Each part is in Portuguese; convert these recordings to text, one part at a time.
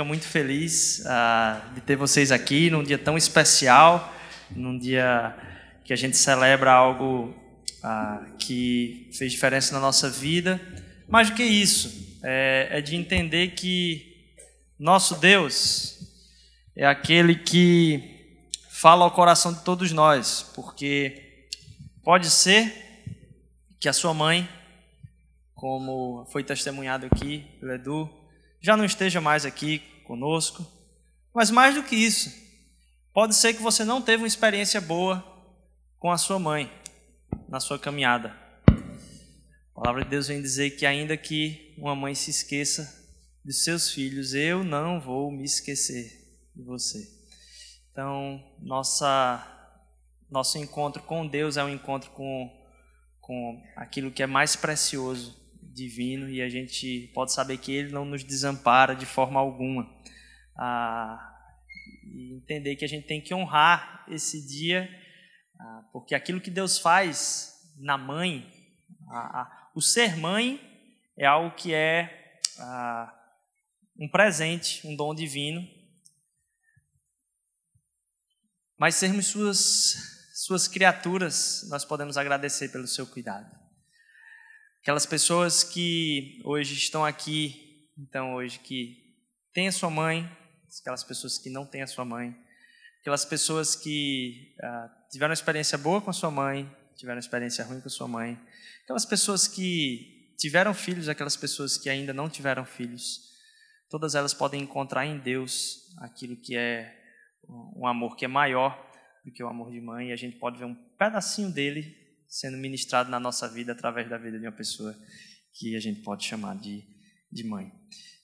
fica muito feliz uh, de ter vocês aqui num dia tão especial, num dia que a gente celebra algo uh, que fez diferença na nossa vida. Mais do que isso, é, é de entender que nosso Deus é aquele que fala ao coração de todos nós, porque pode ser que a sua mãe, como foi testemunhado aqui pelo Edu, já não esteja mais aqui conosco. Mas mais do que isso, pode ser que você não teve uma experiência boa com a sua mãe na sua caminhada. A palavra de Deus vem dizer que ainda que uma mãe se esqueça dos seus filhos, eu não vou me esquecer de você. Então, nossa nosso encontro com Deus é um encontro com com aquilo que é mais precioso divino e a gente pode saber que Ele não nos desampara de forma alguma. Ah, e entender que a gente tem que honrar esse dia, ah, porque aquilo que Deus faz na mãe, a, a, o ser mãe é algo que é ah, um presente, um dom divino. Mas sermos suas, suas criaturas, nós podemos agradecer pelo seu cuidado. Aquelas pessoas que hoje estão aqui, então hoje que têm a sua mãe, aquelas pessoas que não têm a sua mãe, aquelas pessoas que ah, tiveram uma experiência boa com a sua mãe, tiveram uma experiência ruim com a sua mãe, aquelas pessoas que tiveram filhos, aquelas pessoas que ainda não tiveram filhos, todas elas podem encontrar em Deus aquilo que é um amor que é maior do que o amor de mãe, e a gente pode ver um pedacinho dele sendo ministrado na nossa vida através da vida de uma pessoa que a gente pode chamar de, de mãe.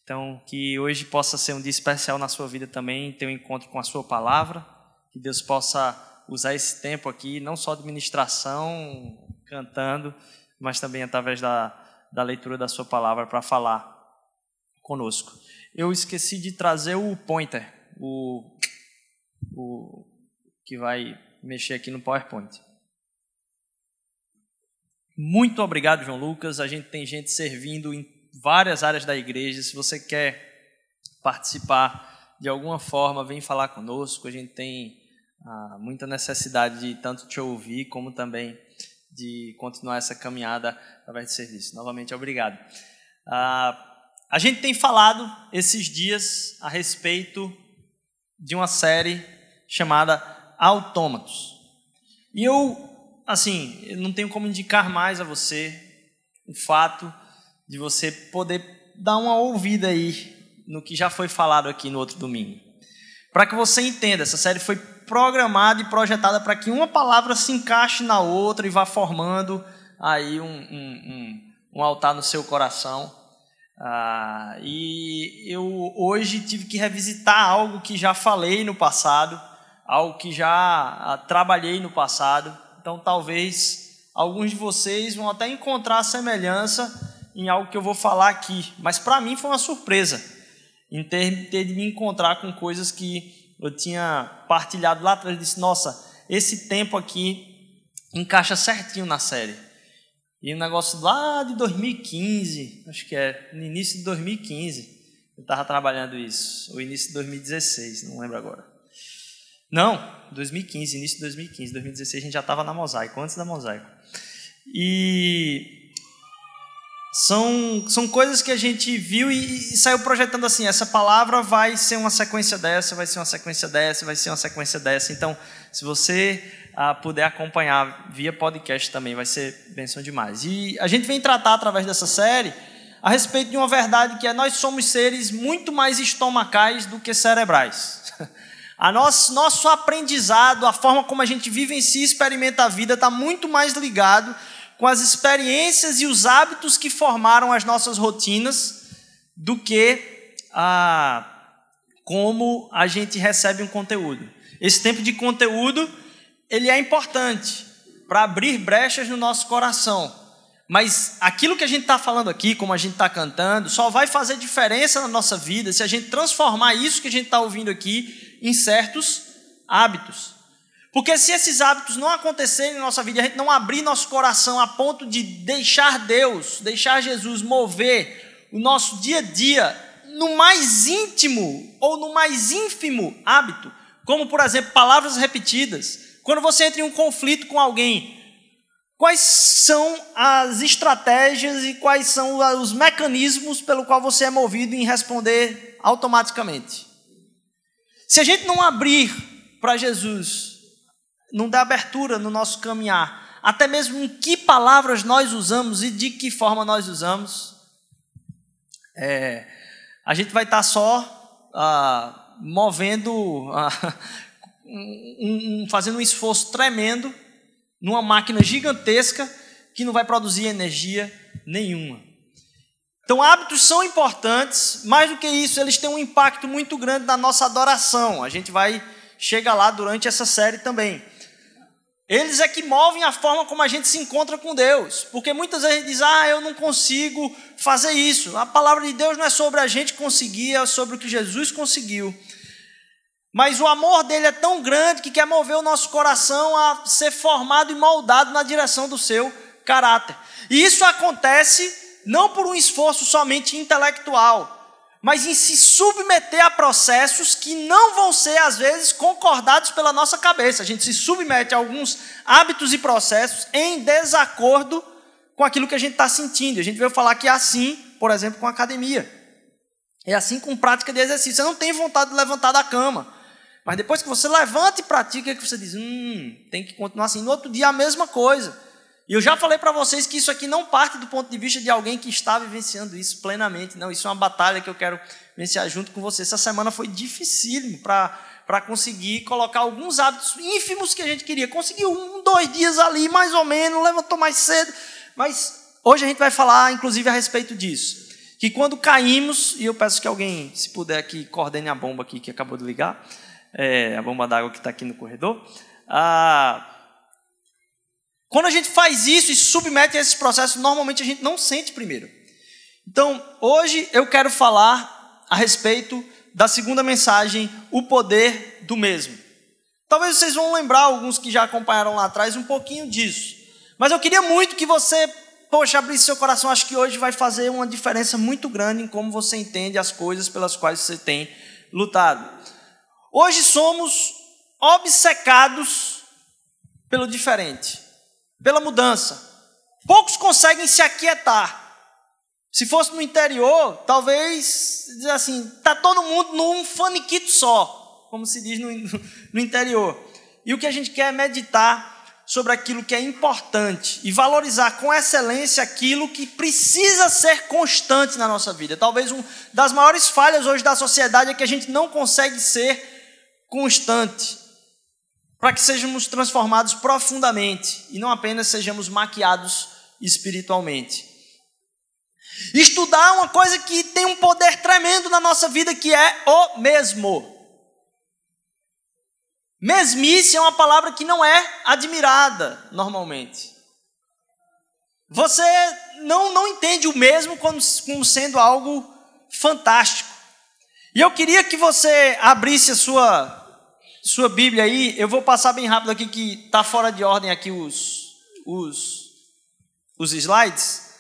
Então, que hoje possa ser um dia especial na sua vida também, ter um encontro com a sua palavra, que Deus possa usar esse tempo aqui, não só de ministração, cantando, mas também através da, da leitura da sua palavra para falar conosco. Eu esqueci de trazer o pointer, o, o que vai mexer aqui no PowerPoint. Muito obrigado, João Lucas. A gente tem gente servindo em várias áreas da igreja. Se você quer participar de alguma forma, vem falar conosco. A gente tem ah, muita necessidade de tanto te ouvir, como também de continuar essa caminhada através de serviço. Novamente, obrigado. Ah, a gente tem falado esses dias a respeito de uma série chamada Autômatos. E eu assim, eu não tenho como indicar mais a você o fato de você poder dar uma ouvida aí no que já foi falado aqui no outro domingo. Para que você entenda, essa série foi programada e projetada para que uma palavra se encaixe na outra e vá formando aí um, um, um, um altar no seu coração. Ah, e eu hoje tive que revisitar algo que já falei no passado, algo que já ah, trabalhei no passado, então, talvez alguns de vocês vão até encontrar semelhança em algo que eu vou falar aqui. Mas para mim foi uma surpresa em ter, ter de me encontrar com coisas que eu tinha partilhado lá atrás. Eu disse: Nossa, esse tempo aqui encaixa certinho na série. E um negócio lá de 2015, acho que é no início de 2015, eu estava trabalhando isso, ou início de 2016, não lembro agora. Não, 2015, início de 2015, 2016 a gente já estava na Mosaico, antes da Mosaico. E são, são coisas que a gente viu e, e, saiu projetando assim: essa palavra vai ser uma sequência dessa, vai ser uma sequência dessa, vai ser uma sequência dessa. Então, se você ah, puder acompanhar via podcast também, vai ser bênção demais. E a gente vem tratar através dessa série a respeito de uma verdade que é: nós somos seres muito mais estomacais do que cerebrais. A nosso, nosso aprendizado, a forma como a gente vive em si experimenta a vida, está muito mais ligado com as experiências e os hábitos que formaram as nossas rotinas do que a, como a gente recebe um conteúdo. Esse tempo de conteúdo ele é importante para abrir brechas no nosso coração. Mas aquilo que a gente está falando aqui, como a gente está cantando, só vai fazer diferença na nossa vida se a gente transformar isso que a gente está ouvindo aqui em certos hábitos. Porque se esses hábitos não acontecerem na nossa vida, a gente não abrir nosso coração a ponto de deixar Deus, deixar Jesus mover o nosso dia a dia, no mais íntimo ou no mais ínfimo hábito, como por exemplo palavras repetidas. Quando você entra em um conflito com alguém, quais são as estratégias e quais são os mecanismos pelo qual você é movido em responder automaticamente? Se a gente não abrir para Jesus, não dar abertura no nosso caminhar, até mesmo em que palavras nós usamos e de que forma nós usamos, é, a gente vai estar tá só ah, movendo, ah, um, um, fazendo um esforço tremendo numa máquina gigantesca que não vai produzir energia nenhuma. Então, hábitos são importantes, mais do que isso, eles têm um impacto muito grande na nossa adoração. A gente vai chegar lá durante essa série também. Eles é que movem a forma como a gente se encontra com Deus. Porque muitas vezes a gente diz, ah, eu não consigo fazer isso. A palavra de Deus não é sobre a gente conseguir, é sobre o que Jesus conseguiu. Mas o amor dele é tão grande que quer mover o nosso coração a ser formado e moldado na direção do seu caráter. E isso acontece não por um esforço somente intelectual, mas em se submeter a processos que não vão ser, às vezes, concordados pela nossa cabeça. A gente se submete a alguns hábitos e processos em desacordo com aquilo que a gente está sentindo. A gente veio falar que é assim, por exemplo, com academia. É assim com prática de exercício. Você não tem vontade de levantar da cama. Mas depois que você levanta e pratica, é que você diz, hum, tem que continuar assim. No outro dia, a mesma coisa. E eu já falei para vocês que isso aqui não parte do ponto de vista de alguém que está vivenciando isso plenamente. Não, isso é uma batalha que eu quero vivenciar junto com você. Essa semana foi dificílimo para conseguir colocar alguns hábitos ínfimos que a gente queria. Conseguiu um, dois dias ali, mais ou menos, levantou mais cedo. Mas hoje a gente vai falar, inclusive, a respeito disso. Que quando caímos, e eu peço que alguém, se puder aqui, coordene a bomba aqui que acabou de ligar, é, a bomba d'água que está aqui no corredor. Ah, quando a gente faz isso e submete a esses processos, normalmente a gente não sente primeiro. Então, hoje eu quero falar a respeito da segunda mensagem, o poder do mesmo. Talvez vocês vão lembrar, alguns que já acompanharam lá atrás, um pouquinho disso. Mas eu queria muito que você, poxa, abrisse seu coração. Acho que hoje vai fazer uma diferença muito grande em como você entende as coisas pelas quais você tem lutado. Hoje somos obcecados pelo diferente pela mudança. Poucos conseguem se aquietar. Se fosse no interior, talvez, assim, tá todo mundo num faniquito só, como se diz no, no interior. E o que a gente quer é meditar sobre aquilo que é importante e valorizar com excelência aquilo que precisa ser constante na nossa vida. Talvez uma das maiores falhas hoje da sociedade é que a gente não consegue ser constante para que sejamos transformados profundamente e não apenas sejamos maquiados espiritualmente. Estudar é uma coisa que tem um poder tremendo na nossa vida, que é o mesmo. Mesmice é uma palavra que não é admirada normalmente. Você não, não entende o mesmo como, como sendo algo fantástico. E eu queria que você abrisse a sua sua Bíblia aí, eu vou passar bem rápido aqui que está fora de ordem aqui os, os, os slides.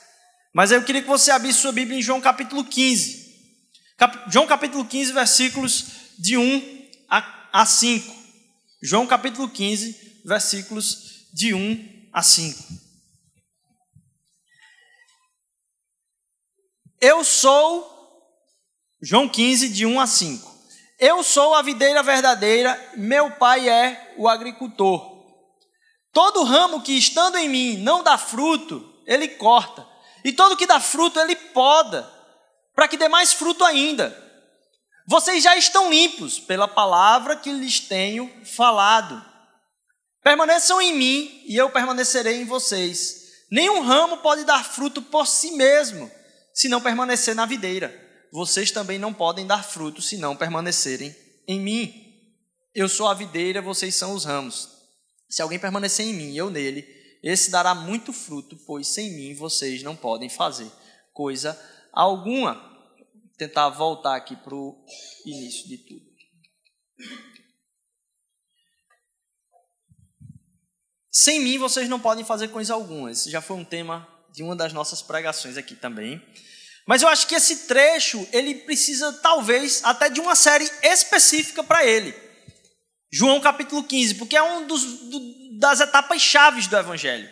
Mas eu queria que você abrisse sua Bíblia em João capítulo 15. Cap, João capítulo 15, versículos de 1 a, a 5. João capítulo 15, versículos de 1 a 5. Eu sou, João 15, de 1 a 5. Eu sou a videira verdadeira, meu pai é o agricultor. Todo ramo que estando em mim não dá fruto, ele corta. E todo que dá fruto, ele poda, para que dê mais fruto ainda. Vocês já estão limpos pela palavra que lhes tenho falado. Permaneçam em mim e eu permanecerei em vocês. Nenhum ramo pode dar fruto por si mesmo, se não permanecer na videira vocês também não podem dar fruto se não permanecerem em mim. Eu sou a videira, vocês são os ramos. Se alguém permanecer em mim e eu nele, esse dará muito fruto, pois sem mim vocês não podem fazer coisa alguma. Vou tentar voltar aqui para o início de tudo. Sem mim vocês não podem fazer coisa alguma. Esse já foi um tema de uma das nossas pregações aqui também. Mas eu acho que esse trecho, ele precisa talvez até de uma série específica para ele. João capítulo 15, porque é um dos, do, das etapas chaves do evangelho.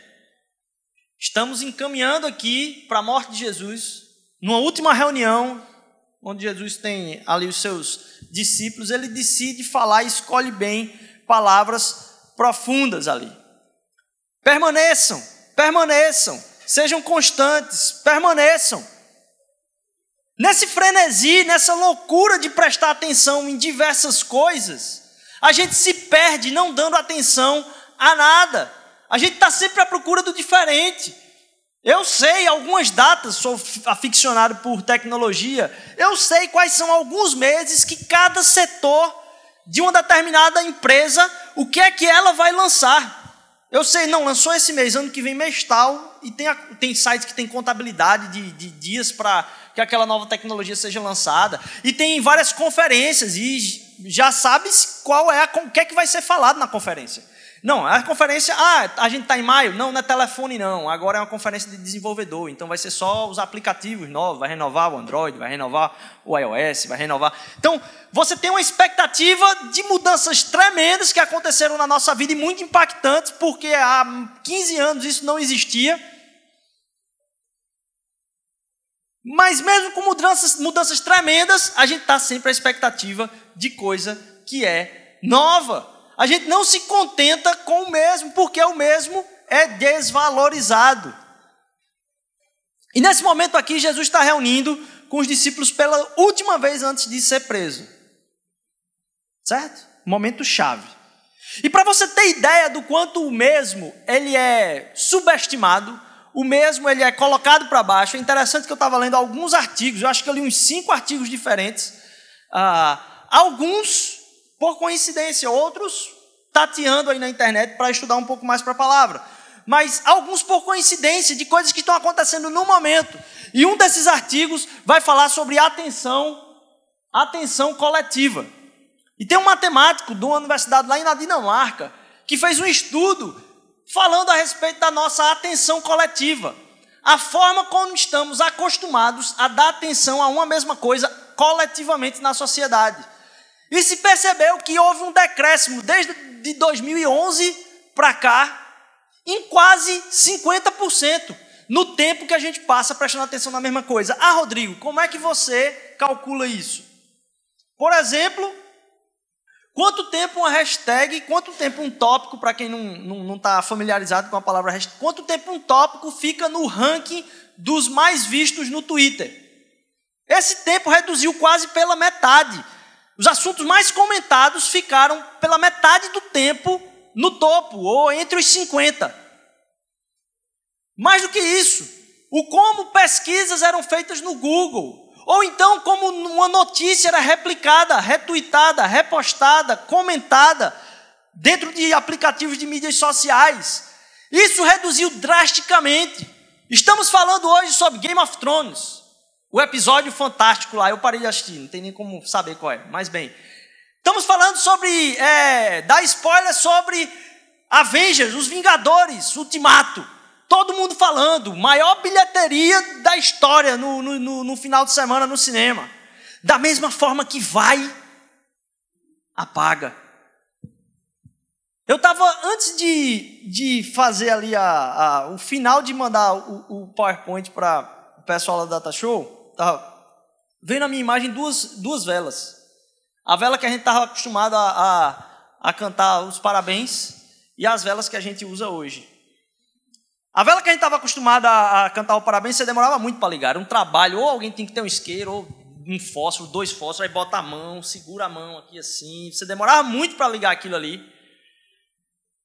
Estamos encaminhando aqui para a morte de Jesus, numa última reunião, onde Jesus tem ali os seus discípulos, ele decide falar e escolhe bem palavras profundas ali. Permaneçam, permaneçam, sejam constantes, permaneçam. Nesse frenesi, nessa loucura de prestar atenção em diversas coisas, a gente se perde não dando atenção a nada. A gente está sempre à procura do diferente. Eu sei algumas datas, sou aficionado por tecnologia, eu sei quais são alguns meses que cada setor de uma determinada empresa, o que é que ela vai lançar. Eu sei, não, lançou esse mês, ano que vem mês tal, e tem, tem sites que tem contabilidade de, de dias para que aquela nova tecnologia seja lançada. E tem várias conferências e já sabe qual é a, o que é que vai ser falado na conferência. Não, a conferência, ah, a gente está em maio? Não, não é telefone não, agora é uma conferência de desenvolvedor, então vai ser só os aplicativos novos, vai renovar o Android, vai renovar o iOS, vai renovar. Então, você tem uma expectativa de mudanças tremendas que aconteceram na nossa vida e muito impactantes, porque há 15 anos isso não existia. Mas mesmo com mudanças, mudanças tremendas, a gente está sempre à expectativa de coisa que é nova. A gente não se contenta com o mesmo, porque o mesmo é desvalorizado. E nesse momento aqui, Jesus está reunindo com os discípulos pela última vez antes de ser preso. Certo? Momento chave. E para você ter ideia do quanto o mesmo ele é subestimado, o mesmo ele é colocado para baixo. É interessante que eu estava lendo alguns artigos, eu acho que eu li uns cinco artigos diferentes. Ah, alguns, por coincidência, outros tateando aí na internet para estudar um pouco mais para a palavra. Mas alguns por coincidência de coisas que estão acontecendo no momento. E um desses artigos vai falar sobre atenção, atenção coletiva. E tem um matemático de uma universidade lá na Dinamarca que fez um estudo falando a respeito da nossa atenção coletiva. A forma como estamos acostumados a dar atenção a uma mesma coisa coletivamente na sociedade. E se percebeu que houve um decréscimo desde de 2011 para cá em quase 50% no tempo que a gente passa prestando atenção na mesma coisa. Ah, Rodrigo, como é que você calcula isso? Por exemplo, Quanto tempo uma hashtag, quanto tempo um tópico, para quem não está familiarizado com a palavra hashtag, quanto tempo um tópico fica no ranking dos mais vistos no Twitter? Esse tempo reduziu quase pela metade. Os assuntos mais comentados ficaram pela metade do tempo no topo, ou entre os 50. Mais do que isso, o como pesquisas eram feitas no Google, ou então, como uma notícia era replicada, retweetada, repostada, comentada dentro de aplicativos de mídias sociais. Isso reduziu drasticamente. Estamos falando hoje sobre Game of Thrones. O episódio fantástico lá, eu parei de assistir, não tem nem como saber qual é, mas bem. Estamos falando sobre, é, dar spoiler sobre Avengers, os Vingadores, Ultimato. Todo mundo falando, maior bilheteria da história no, no, no final de semana no cinema. Da mesma forma que vai, apaga. Eu estava, antes de, de fazer ali a, a, o final de mandar o, o PowerPoint para o pessoal da Data Show, estava vendo na minha imagem duas, duas velas. A vela que a gente estava acostumado a, a, a cantar os parabéns e as velas que a gente usa hoje. A vela que a gente estava acostumado a, a, cantar o parabéns, você demorava muito para ligar. Era um trabalho, ou alguém tem que ter um isqueiro, ou um fósforo, dois fósforos, aí bota a mão, segura a mão aqui assim. Você demorava muito para ligar aquilo ali.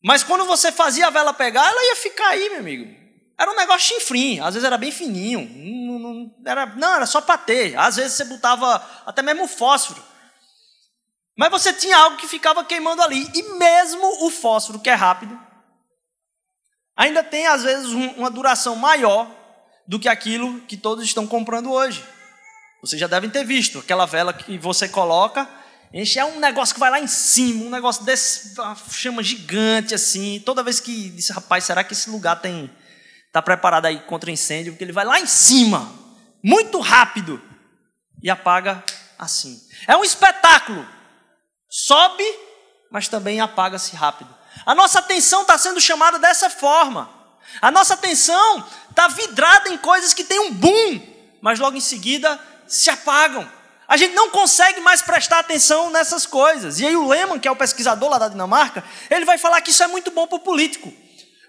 Mas quando você fazia a vela pegar, ela ia ficar aí, meu amigo. Era um negócio chinfrim, às vezes era bem fininho. Não, não era, não, era só para ter. Às vezes você botava até mesmo fósforo. Mas você tinha algo que ficava queimando ali. E mesmo o fósforo, que é rápido, ainda tem às vezes uma duração maior do que aquilo que todos estão comprando hoje. Vocês já devem ter visto aquela vela que você coloca, enche é um negócio que vai lá em cima, um negócio desse, chama gigante assim. Toda vez que disse, rapaz, será que esse lugar tem está preparado aí contra incêndio? Porque ele vai lá em cima. muito rápido e apaga assim. É um espetáculo. Sobe, mas também apaga-se rápido. A nossa atenção está sendo chamada dessa forma. A nossa atenção está vidrada em coisas que têm um boom, mas logo em seguida se apagam. A gente não consegue mais prestar atenção nessas coisas. E aí o Lehmann, que é o pesquisador lá da Dinamarca, ele vai falar que isso é muito bom para o político.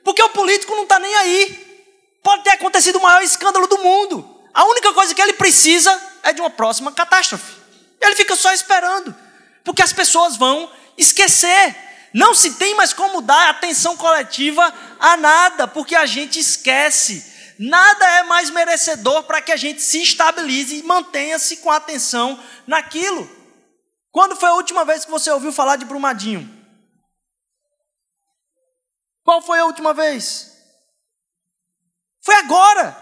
Porque o político não está nem aí. Pode ter acontecido o maior escândalo do mundo. A única coisa que ele precisa é de uma próxima catástrofe. Ele fica só esperando. Porque as pessoas vão esquecer. Não se tem mais como dar atenção coletiva a nada, porque a gente esquece. Nada é mais merecedor para que a gente se estabilize e mantenha-se com atenção naquilo. Quando foi a última vez que você ouviu falar de Brumadinho? Qual foi a última vez? Foi agora.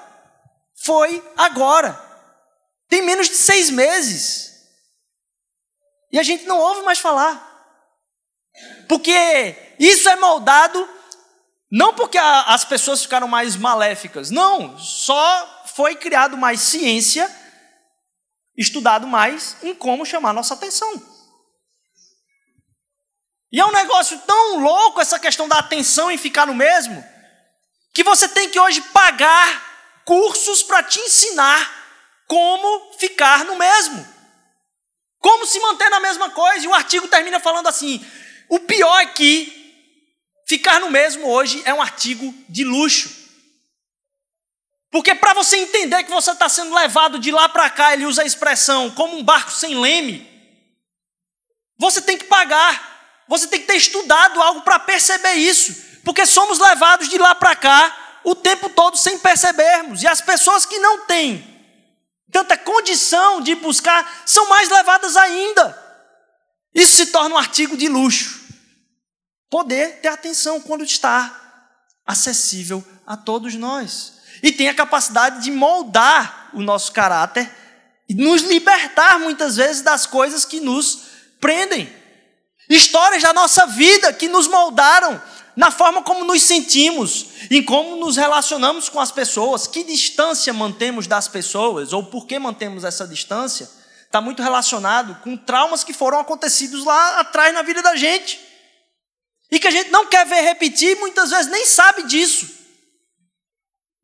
Foi agora. Tem menos de seis meses. E a gente não ouve mais falar. Porque isso é moldado não porque a, as pessoas ficaram mais maléficas, não, só foi criado mais ciência, estudado mais em como chamar nossa atenção. E é um negócio tão louco essa questão da atenção em ficar no mesmo, que você tem que hoje pagar cursos para te ensinar como ficar no mesmo. Como se manter na mesma coisa. E o artigo termina falando assim: o pior é que ficar no mesmo hoje é um artigo de luxo. Porque para você entender que você está sendo levado de lá para cá, ele usa a expressão como um barco sem leme, você tem que pagar, você tem que ter estudado algo para perceber isso, porque somos levados de lá para cá o tempo todo sem percebermos, e as pessoas que não têm tanta condição de buscar são mais levadas ainda. Isso se torna um artigo de luxo. Poder ter atenção quando está acessível a todos nós. E tem a capacidade de moldar o nosso caráter e nos libertar muitas vezes das coisas que nos prendem. Histórias da nossa vida que nos moldaram na forma como nos sentimos, em como nos relacionamos com as pessoas, que distância mantemos das pessoas ou por que mantemos essa distância está muito relacionado com traumas que foram acontecidos lá atrás na vida da gente. E que a gente não quer ver repetir, muitas vezes nem sabe disso.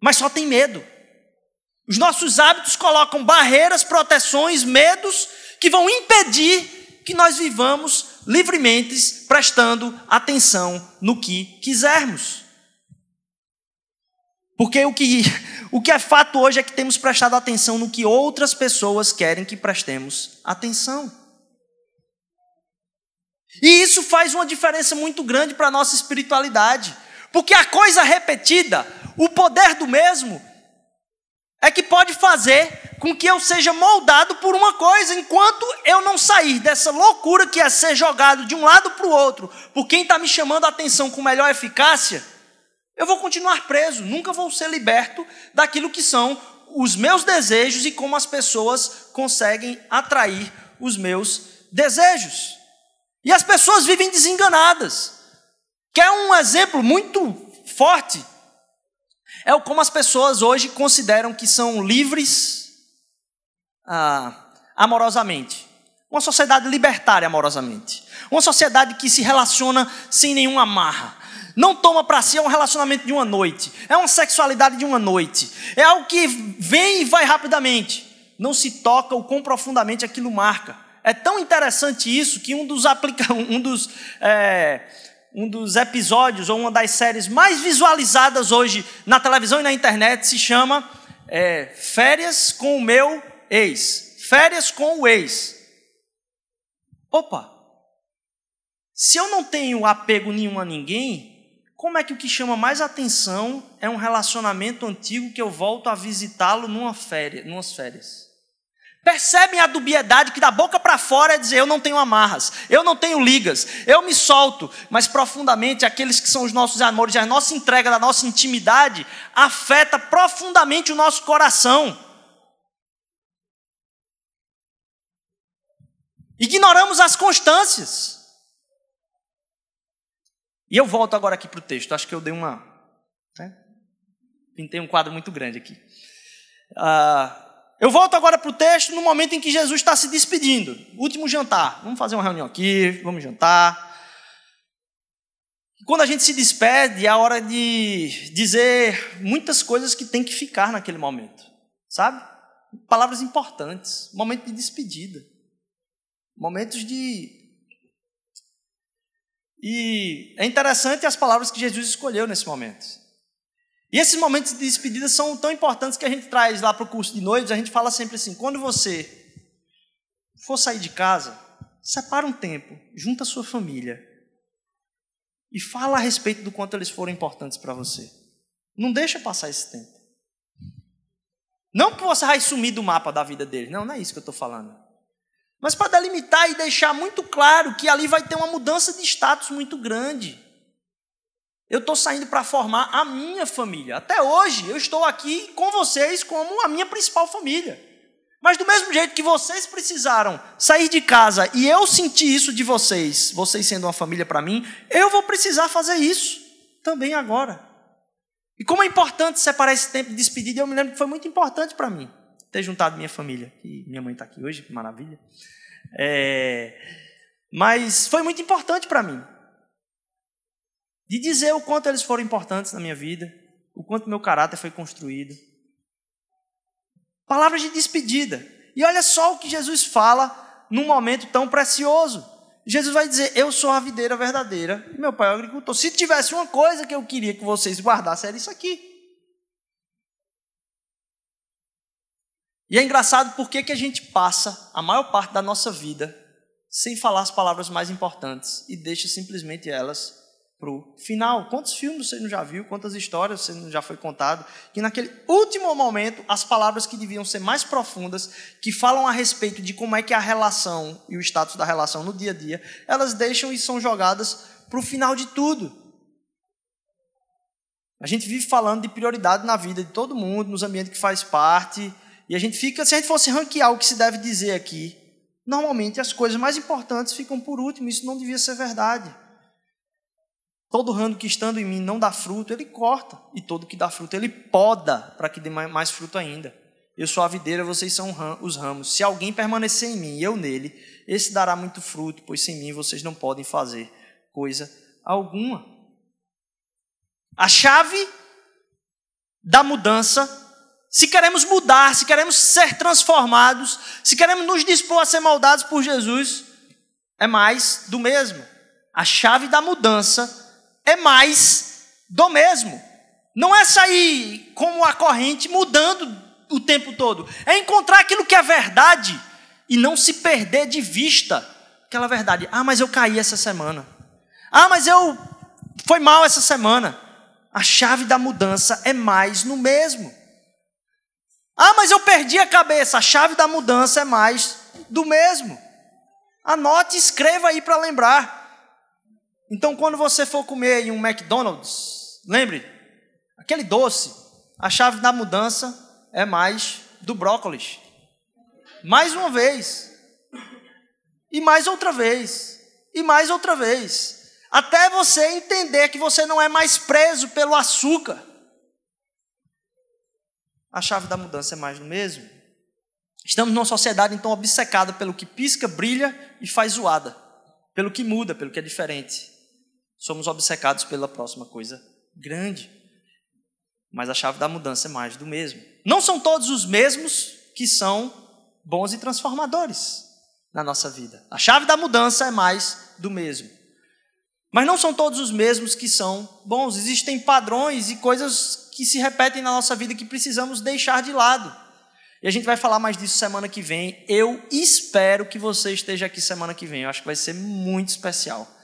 Mas só tem medo. Os nossos hábitos colocam barreiras, proteções, medos que vão impedir que nós vivamos livremente, prestando atenção no que quisermos. Porque o que, o que é fato hoje é que temos prestado atenção no que outras pessoas querem que prestemos atenção. E isso faz uma diferença muito grande para a nossa espiritualidade. Porque a coisa repetida, o poder do mesmo, é que pode fazer com que eu seja moldado por uma coisa, enquanto eu não sair dessa loucura que é ser jogado de um lado para o outro, por quem está me chamando a atenção com melhor eficácia eu vou continuar preso, nunca vou ser liberto daquilo que são os meus desejos e como as pessoas conseguem atrair os meus desejos. E as pessoas vivem desenganadas. Quer um exemplo muito forte? É como as pessoas hoje consideram que são livres ah, amorosamente. Uma sociedade libertária amorosamente. Uma sociedade que se relaciona sem nenhuma amarra não toma para si é um relacionamento de uma noite, é uma sexualidade de uma noite, é algo que vem e vai rapidamente, não se toca o quão profundamente aquilo marca. É tão interessante isso que um dos, aplica um dos, é, um dos episódios ou uma das séries mais visualizadas hoje na televisão e na internet se chama é, Férias com o meu ex. Férias com o ex. Opa! Se eu não tenho apego nenhum a ninguém, como é que o que chama mais atenção é um relacionamento antigo que eu volto a visitá-lo numa férias, numas férias? Percebem a dubiedade que da boca para fora é dizer eu não tenho amarras, eu não tenho ligas, eu me solto, mas profundamente aqueles que são os nossos amores, a nossa entrega da nossa intimidade afeta profundamente o nosso coração. Ignoramos as constâncias. E eu volto agora aqui para o texto. Acho que eu dei uma. Né? Pintei um quadro muito grande aqui. Uh, Eu volto agora para o texto no momento em que Jesus está se despedindo. Último jantar. Vamos fazer uma reunião aqui, vamos jantar. Quando a gente se despede, é a hora de dizer muitas coisas que tem que ficar naquele momento, sabe? Palavras importantes, momento de despedida, momentos de. E é interessante as palavras que Jesus escolheu nesse momento. E esses momentos de despedida são tão importantes que a gente traz lá para o curso de noivos, a gente fala sempre assim: quando você for sair de casa, separa um tempo, junta a sua família e fala a respeito do quanto eles foram importantes para você. Não deixa passar esse tempo. Não que você vai sumir do mapa da vida deles, não, não é isso que eu estou falando. Mas para delimitar e deixar muito claro que ali vai ter uma mudança de status muito grande. Eu estou saindo para formar a minha família. Até hoje eu estou aqui com vocês como a minha principal família. Mas do mesmo jeito que vocês precisaram sair de casa e eu senti isso de vocês, vocês sendo uma família para mim, eu vou precisar fazer isso também agora. E como é importante separar esse tempo de despedida, eu me lembro que foi muito importante para mim ter juntado minha família. E minha mãe está aqui hoje, que maravilha. É, mas foi muito importante para mim. De dizer o quanto eles foram importantes na minha vida, o quanto meu caráter foi construído, Palavras de despedida. E olha só o que Jesus fala num momento tão precioso. Jesus vai dizer: Eu sou a videira verdadeira e meu pai é o agricultor. Se tivesse uma coisa que eu queria que vocês guardassem, era isso aqui. E é engraçado porque que a gente passa a maior parte da nossa vida sem falar as palavras mais importantes e deixa simplesmente elas para o final. Quantos filmes você não já viu? Quantas histórias você não já foi contado? Que naquele último momento, as palavras que deviam ser mais profundas, que falam a respeito de como é que é a relação e o status da relação no dia a dia, elas deixam e são jogadas para o final de tudo. A gente vive falando de prioridade na vida de todo mundo, nos ambientes que faz parte, e a gente fica, se a gente fosse ranquear o que se deve dizer aqui, normalmente as coisas mais importantes ficam por último, isso não devia ser verdade. Todo ramo que estando em mim não dá fruto, ele corta. E todo que dá fruto, ele poda para que dê mais fruto ainda. Eu sou a videira, vocês são os ramos. Se alguém permanecer em mim e eu nele, esse dará muito fruto, pois sem mim vocês não podem fazer coisa alguma. A chave da mudança, se queremos mudar, se queremos ser transformados, se queremos nos dispor a ser moldados por Jesus, é mais do mesmo. A chave da mudança é mais do mesmo. Não é sair como a corrente mudando o tempo todo. É encontrar aquilo que é verdade e não se perder de vista aquela verdade. Ah, mas eu caí essa semana. Ah, mas eu foi mal essa semana. A chave da mudança é mais no mesmo. Ah, mas eu perdi a cabeça. A chave da mudança é mais do mesmo. Anote e escreva aí para lembrar. Então, quando você for comer em um McDonald's, lembre, aquele doce, a chave da mudança é mais do brócolis. Mais uma vez. E mais outra vez. E mais outra vez. Até você entender que você não é mais preso pelo açúcar. A chave da mudança é mais do mesmo. Estamos numa sociedade então obcecada pelo que pisca, brilha e faz zoada, pelo que muda, pelo que é diferente somos obcecados pela próxima coisa grande. Mas a chave da mudança é mais do mesmo. Não são todos os mesmos que são bons e transformadores na nossa vida. A chave da mudança é mais do mesmo. Mas não são todos os mesmos que são bons. Existem padrões e coisas que se repetem na nossa vida que precisamos deixar de lado. E a gente vai falar mais disso semana que vem. Eu espero que você esteja aqui semana que vem. Eu acho que vai ser muito especial.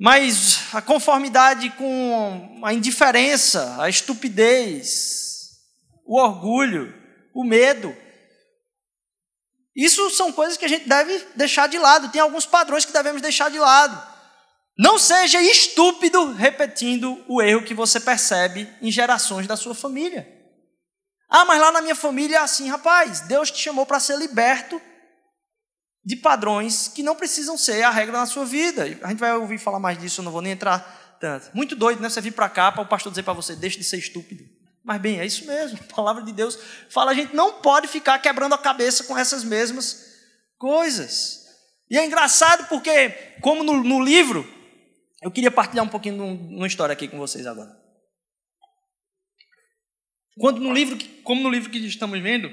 Mas a conformidade com a indiferença, a estupidez, o orgulho, o medo, isso são coisas que a gente deve deixar de lado. Tem alguns padrões que devemos deixar de lado. Não seja estúpido repetindo o erro que você percebe em gerações da sua família. Ah, mas lá na minha família é assim, rapaz. Deus te chamou para ser liberto de padrões que não precisam ser a regra na sua vida. A gente vai ouvir falar mais disso, eu não vou nem entrar tanto. Muito doido, né? Você vir para cá para o pastor dizer para você, deixe de ser estúpido. Mas, bem, é isso mesmo. A palavra de Deus fala: a gente não pode ficar quebrando a cabeça com essas mesmas coisas. E é engraçado porque, como no, no livro, eu queria partilhar um pouquinho de uma história aqui com vocês agora. Quando no livro, como no livro que estamos vendo,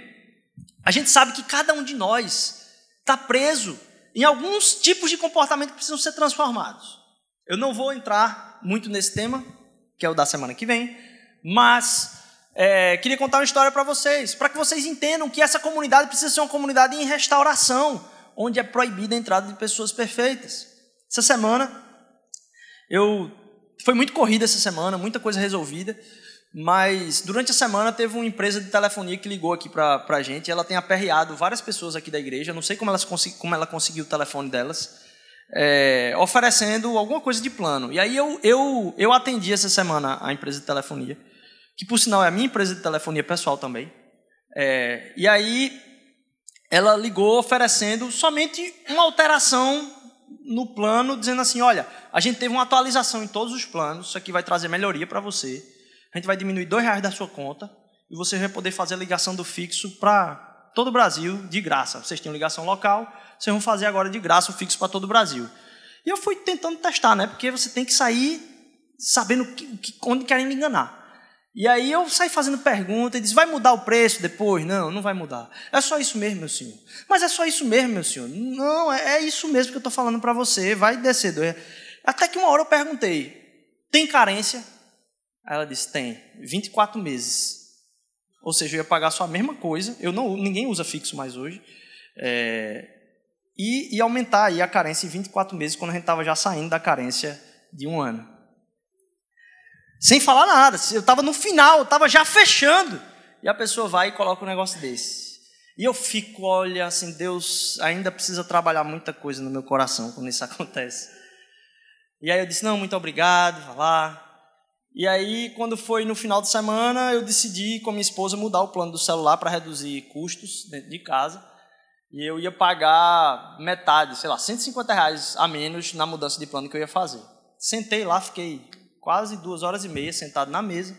a gente sabe que cada um de nós está preso em alguns tipos de comportamento que precisam ser transformados. Eu não vou entrar muito nesse tema, que é o da semana que vem, mas é, queria contar uma história para vocês, para que vocês entendam que essa comunidade precisa ser uma comunidade em restauração, onde é proibida a entrada de pessoas perfeitas. Essa semana, eu foi muito corrida essa semana, muita coisa resolvida, mas durante a semana teve uma empresa de telefonia que ligou aqui para a gente, ela tem aperreado várias pessoas aqui da igreja, não sei como, elas, como ela conseguiu o telefone delas, é, oferecendo alguma coisa de plano. E aí eu, eu, eu atendi essa semana a empresa de telefonia, que por sinal é a minha empresa de telefonia pessoal também. É, e aí ela ligou oferecendo somente uma alteração no plano, dizendo assim: olha, a gente teve uma atualização em todos os planos, isso aqui vai trazer melhoria para você. Gente vai diminuir dois reais da sua conta e você vai poder fazer a ligação do fixo para todo o Brasil de graça. Vocês tinham ligação local, vocês vão fazer agora de graça o fixo para todo o Brasil. E eu fui tentando testar, né? Porque você tem que sair sabendo que, onde querem me enganar. E aí eu saí fazendo pergunta e disse: vai mudar o preço depois? Não, não vai mudar. É só isso mesmo, meu senhor. Mas é só isso mesmo, meu senhor. Não, é, é isso mesmo que eu estou falando para você. Vai descer. Até que uma hora eu perguntei: tem carência? Aí ela disse: tem. 24 meses. Ou seja, eu ia pagar só a mesma coisa. Eu não, ninguém usa fixo mais hoje. É, e, e aumentar aí a carência em 24 meses, quando a gente estava já saindo da carência de um ano. Sem falar nada. Eu estava no final, eu estava já fechando. E a pessoa vai e coloca um negócio desse. E eu fico, olha, assim, Deus ainda precisa trabalhar muita coisa no meu coração quando isso acontece. E aí eu disse, não, muito obrigado, vá lá. E aí, quando foi no final de semana, eu decidi com a minha esposa mudar o plano do celular para reduzir custos dentro de casa. E eu ia pagar metade, sei lá, 150 reais a menos na mudança de plano que eu ia fazer. Sentei lá, fiquei quase duas horas e meia sentado na mesa.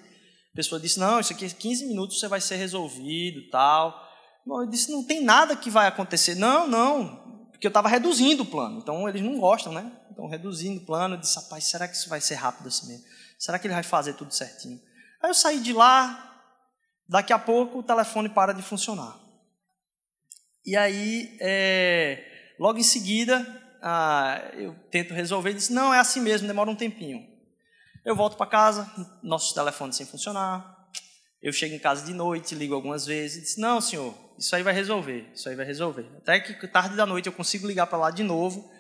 A pessoa disse: Não, isso aqui é 15 minutos, você vai ser resolvido tal. Bom, eu disse: Não tem nada que vai acontecer. Não, não, porque eu estava reduzindo o plano. Então eles não gostam, né? Então, reduzindo o plano, eu disse: Rapaz, será que isso vai ser rápido assim mesmo? Será que ele vai fazer tudo certinho? Aí eu saí de lá, daqui a pouco o telefone para de funcionar. E aí, é, logo em seguida, ah, eu tento resolver. Ele disse: Não, é assim mesmo, demora um tempinho. Eu volto para casa, nossos telefones sem funcionar. Eu chego em casa de noite, ligo algumas vezes e disse: Não, senhor, isso aí vai resolver, isso aí vai resolver. Até que tarde da noite eu consigo ligar para lá de novo.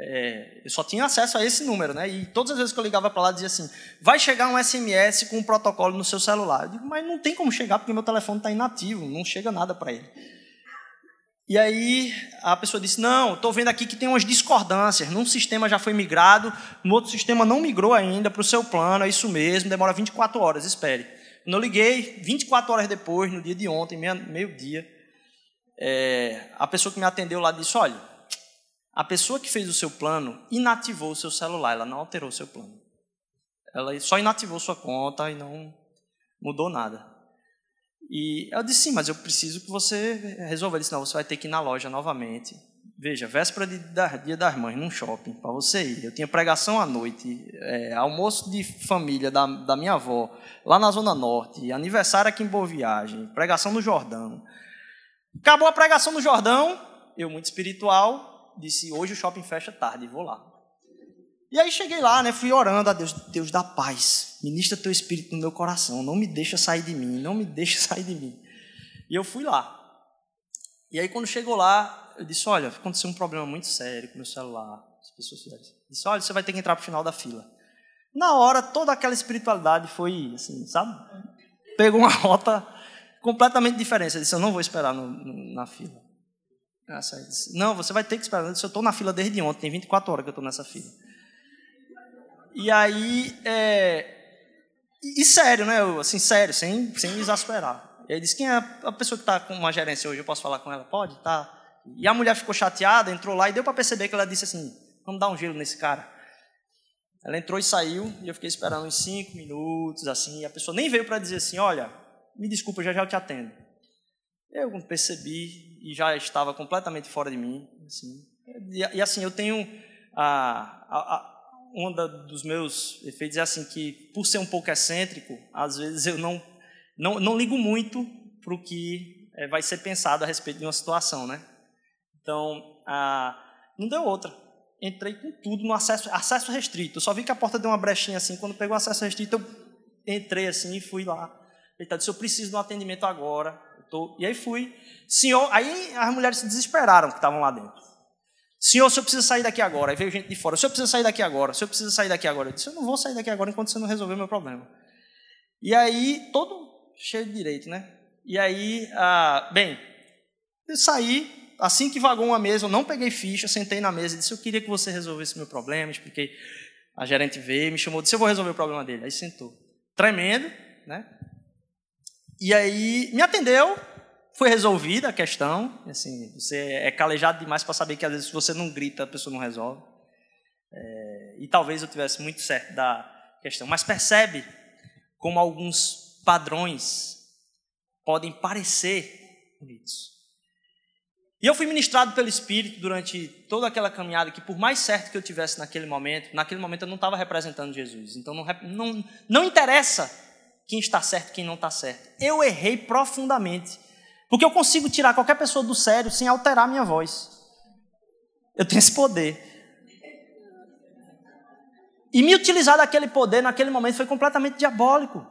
É, eu só tinha acesso a esse número, né? E todas as vezes que eu ligava para lá dizia assim: vai chegar um SMS com um protocolo no seu celular. Eu digo, mas não tem como chegar porque meu telefone está inativo, não chega nada para ele. E aí a pessoa disse: Não, estou vendo aqui que tem umas discordâncias. Num sistema já foi migrado, no outro sistema não migrou ainda para o seu plano, é isso mesmo, demora 24 horas, espere. Quando eu liguei, 24 horas depois, no dia de ontem, meio-dia, é, a pessoa que me atendeu lá disse: Olha, a pessoa que fez o seu plano inativou o seu celular, ela não alterou o seu plano. Ela só inativou sua conta e não mudou nada. E eu disse, sim, mas eu preciso que você resolva. Ele disse, não, você vai ter que ir na loja novamente. Veja, véspera de dia das mães, num shopping, para você ir. Eu tinha pregação à noite, é, almoço de família da, da minha avó, lá na Zona Norte, aniversário aqui em Boa Viagem, pregação no Jordão. Acabou a pregação no Jordão, eu, muito espiritual, disse, hoje o shopping fecha tarde, vou lá. E aí cheguei lá, né? Fui orando a Deus, Deus da paz. Ministra teu espírito no meu coração. Não me deixa sair de mim, não me deixa sair de mim. E eu fui lá. E aí quando chegou lá, eu disse: "Olha, aconteceu um problema muito sério com meu celular". As pessoas fizeram. Disse: "Olha, você vai ter que entrar para o final da fila". Na hora, toda aquela espiritualidade foi assim, sabe? Pegou uma rota completamente diferente. Eu disse: "Eu não vou esperar no, no, na fila". Disse, não, você vai ter que esperar. Eu disse: "Eu estou na fila desde ontem, tem 24 horas que eu estou nessa fila". E aí, é, e, sério, né? Eu, assim, sério, sem, sem me exasperar. E aí disse, quem é a pessoa que está com uma gerência hoje? Eu posso falar com ela? Pode? Tá. E a mulher ficou chateada, entrou lá e deu para perceber que ela disse assim, vamos dar um gelo nesse cara. Ela entrou e saiu, e eu fiquei esperando uns cinco minutos, assim, e a pessoa nem veio para dizer assim, olha, me desculpa, já já eu te atendo. Eu percebi e já estava completamente fora de mim, assim. E, e assim, eu tenho a, a, a um dos meus efeitos é assim que, por ser um pouco excêntrico, às vezes eu não não, não ligo muito para o que é, vai ser pensado a respeito de uma situação, né? Então, ah, não deu outra. Entrei com tudo no acesso, acesso restrito. Eu só vi que a porta deu uma brechinha assim. Quando pegou acesso restrito, eu entrei assim e fui lá. Ele disse, eu preciso de um atendimento agora. Tô... E aí fui. Senhor, aí as mulheres se desesperaram que estavam lá dentro. Senhor, o senhor precisa sair daqui agora. Aí veio gente de fora. O senhor precisa sair daqui agora. O senhor precisa sair daqui agora. Eu disse, eu não vou sair daqui agora enquanto você não resolver meu problema. E aí, todo cheio de direito, né? E aí, ah, bem, eu saí, assim que vagou uma mesa, eu não peguei ficha, sentei na mesa e disse, eu queria que você resolvesse meu problema, expliquei. A gerente veio, me chamou, disse, eu vou resolver o problema dele. Aí sentou. Tremendo, né? E aí, me atendeu, foi resolvida a questão. Assim, você é calejado demais para saber que às vezes se você não grita, a pessoa não resolve. É, e talvez eu tivesse muito certo da questão. Mas percebe como alguns padrões podem parecer bonitos. E eu fui ministrado pelo Espírito durante toda aquela caminhada que, por mais certo que eu tivesse naquele momento, naquele momento eu não estava representando Jesus. Então não, não, não interessa quem está certo quem não está certo. Eu errei profundamente. Porque eu consigo tirar qualquer pessoa do sério sem alterar minha voz. Eu tenho esse poder. E me utilizar daquele poder naquele momento foi completamente diabólico.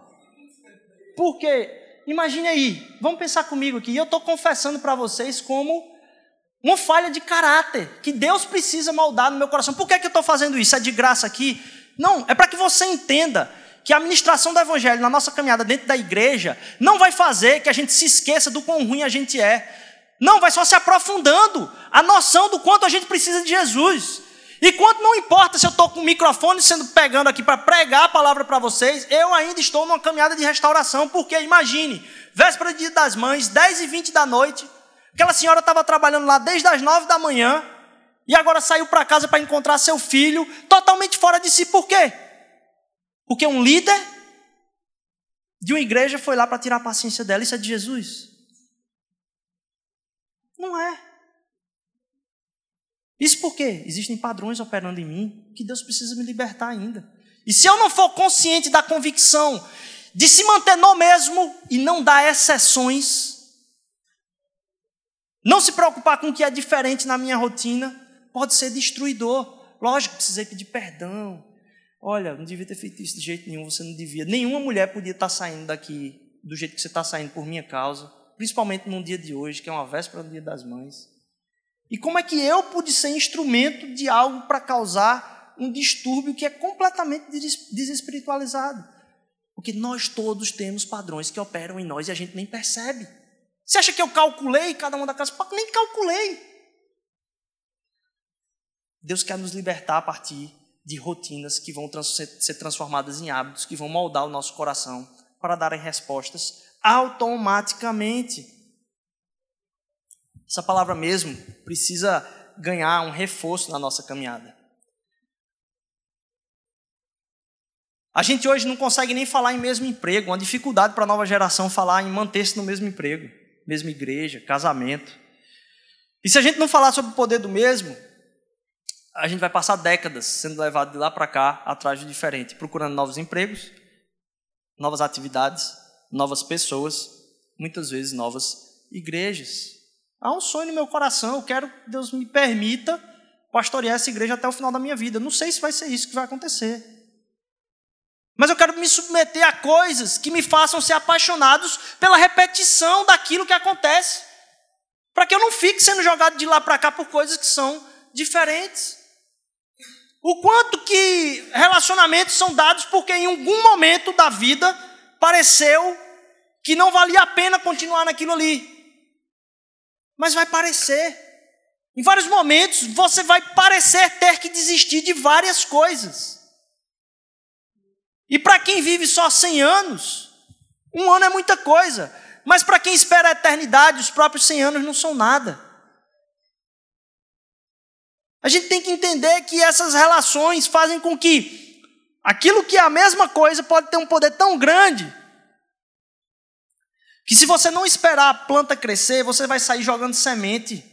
Porque, imagine aí, vamos pensar comigo aqui, eu estou confessando para vocês como uma falha de caráter, que Deus precisa moldar no meu coração. Por que, é que eu estou fazendo isso? É de graça aqui? Não, é para que você entenda que a administração do Evangelho na nossa caminhada dentro da igreja não vai fazer que a gente se esqueça do quão ruim a gente é. Não, vai só se aprofundando a noção do quanto a gente precisa de Jesus. E quando não importa se eu estou com o microfone sendo pegando aqui para pregar a palavra para vocês, eu ainda estou numa caminhada de restauração, porque imagine, véspera de dia das mães, 10 e 20 da noite, aquela senhora estava trabalhando lá desde as 9 da manhã, e agora saiu para casa para encontrar seu filho, totalmente fora de si, por quê? Porque um líder de uma igreja foi lá para tirar a paciência dela, isso é de Jesus? Não é. Isso porque existem padrões operando em mim que Deus precisa me libertar ainda. E se eu não for consciente da convicção de se manter no mesmo e não dar exceções, não se preocupar com o que é diferente na minha rotina, pode ser destruidor. Lógico, precisei pedir perdão. Olha, não devia ter feito isso de jeito nenhum, você não devia. Nenhuma mulher podia estar saindo daqui do jeito que você está saindo por minha causa, principalmente num dia de hoje, que é uma véspera do Dia das Mães. E como é que eu pude ser instrumento de algo para causar um distúrbio que é completamente desespiritualizado? Porque nós todos temos padrões que operam em nós e a gente nem percebe. Você acha que eu calculei cada uma da casa? Nem calculei. Deus quer nos libertar a partir de rotinas que vão ser transformadas em hábitos, que vão moldar o nosso coração para darem respostas automaticamente. Essa palavra mesmo precisa ganhar um reforço na nossa caminhada. A gente hoje não consegue nem falar em mesmo emprego, uma dificuldade para a nova geração falar em manter-se no mesmo emprego, mesma igreja, casamento. E se a gente não falar sobre o poder do mesmo, a gente vai passar décadas sendo levado de lá para cá, atrás de diferente, procurando novos empregos, novas atividades, novas pessoas, muitas vezes novas igrejas. Há um sonho no meu coração, eu quero que Deus me permita pastorear essa igreja até o final da minha vida. Não sei se vai ser isso que vai acontecer. Mas eu quero me submeter a coisas que me façam ser apaixonados pela repetição daquilo que acontece. Para que eu não fique sendo jogado de lá para cá por coisas que são diferentes. O quanto que relacionamentos são dados porque em algum momento da vida pareceu que não valia a pena continuar naquilo ali mas vai parecer. Em vários momentos você vai parecer ter que desistir de várias coisas. E para quem vive só 100 anos, um ano é muita coisa. Mas para quem espera a eternidade, os próprios 100 anos não são nada. A gente tem que entender que essas relações fazem com que Aquilo que é a mesma coisa pode ter um poder tão grande que se você não esperar a planta crescer, você vai sair jogando semente,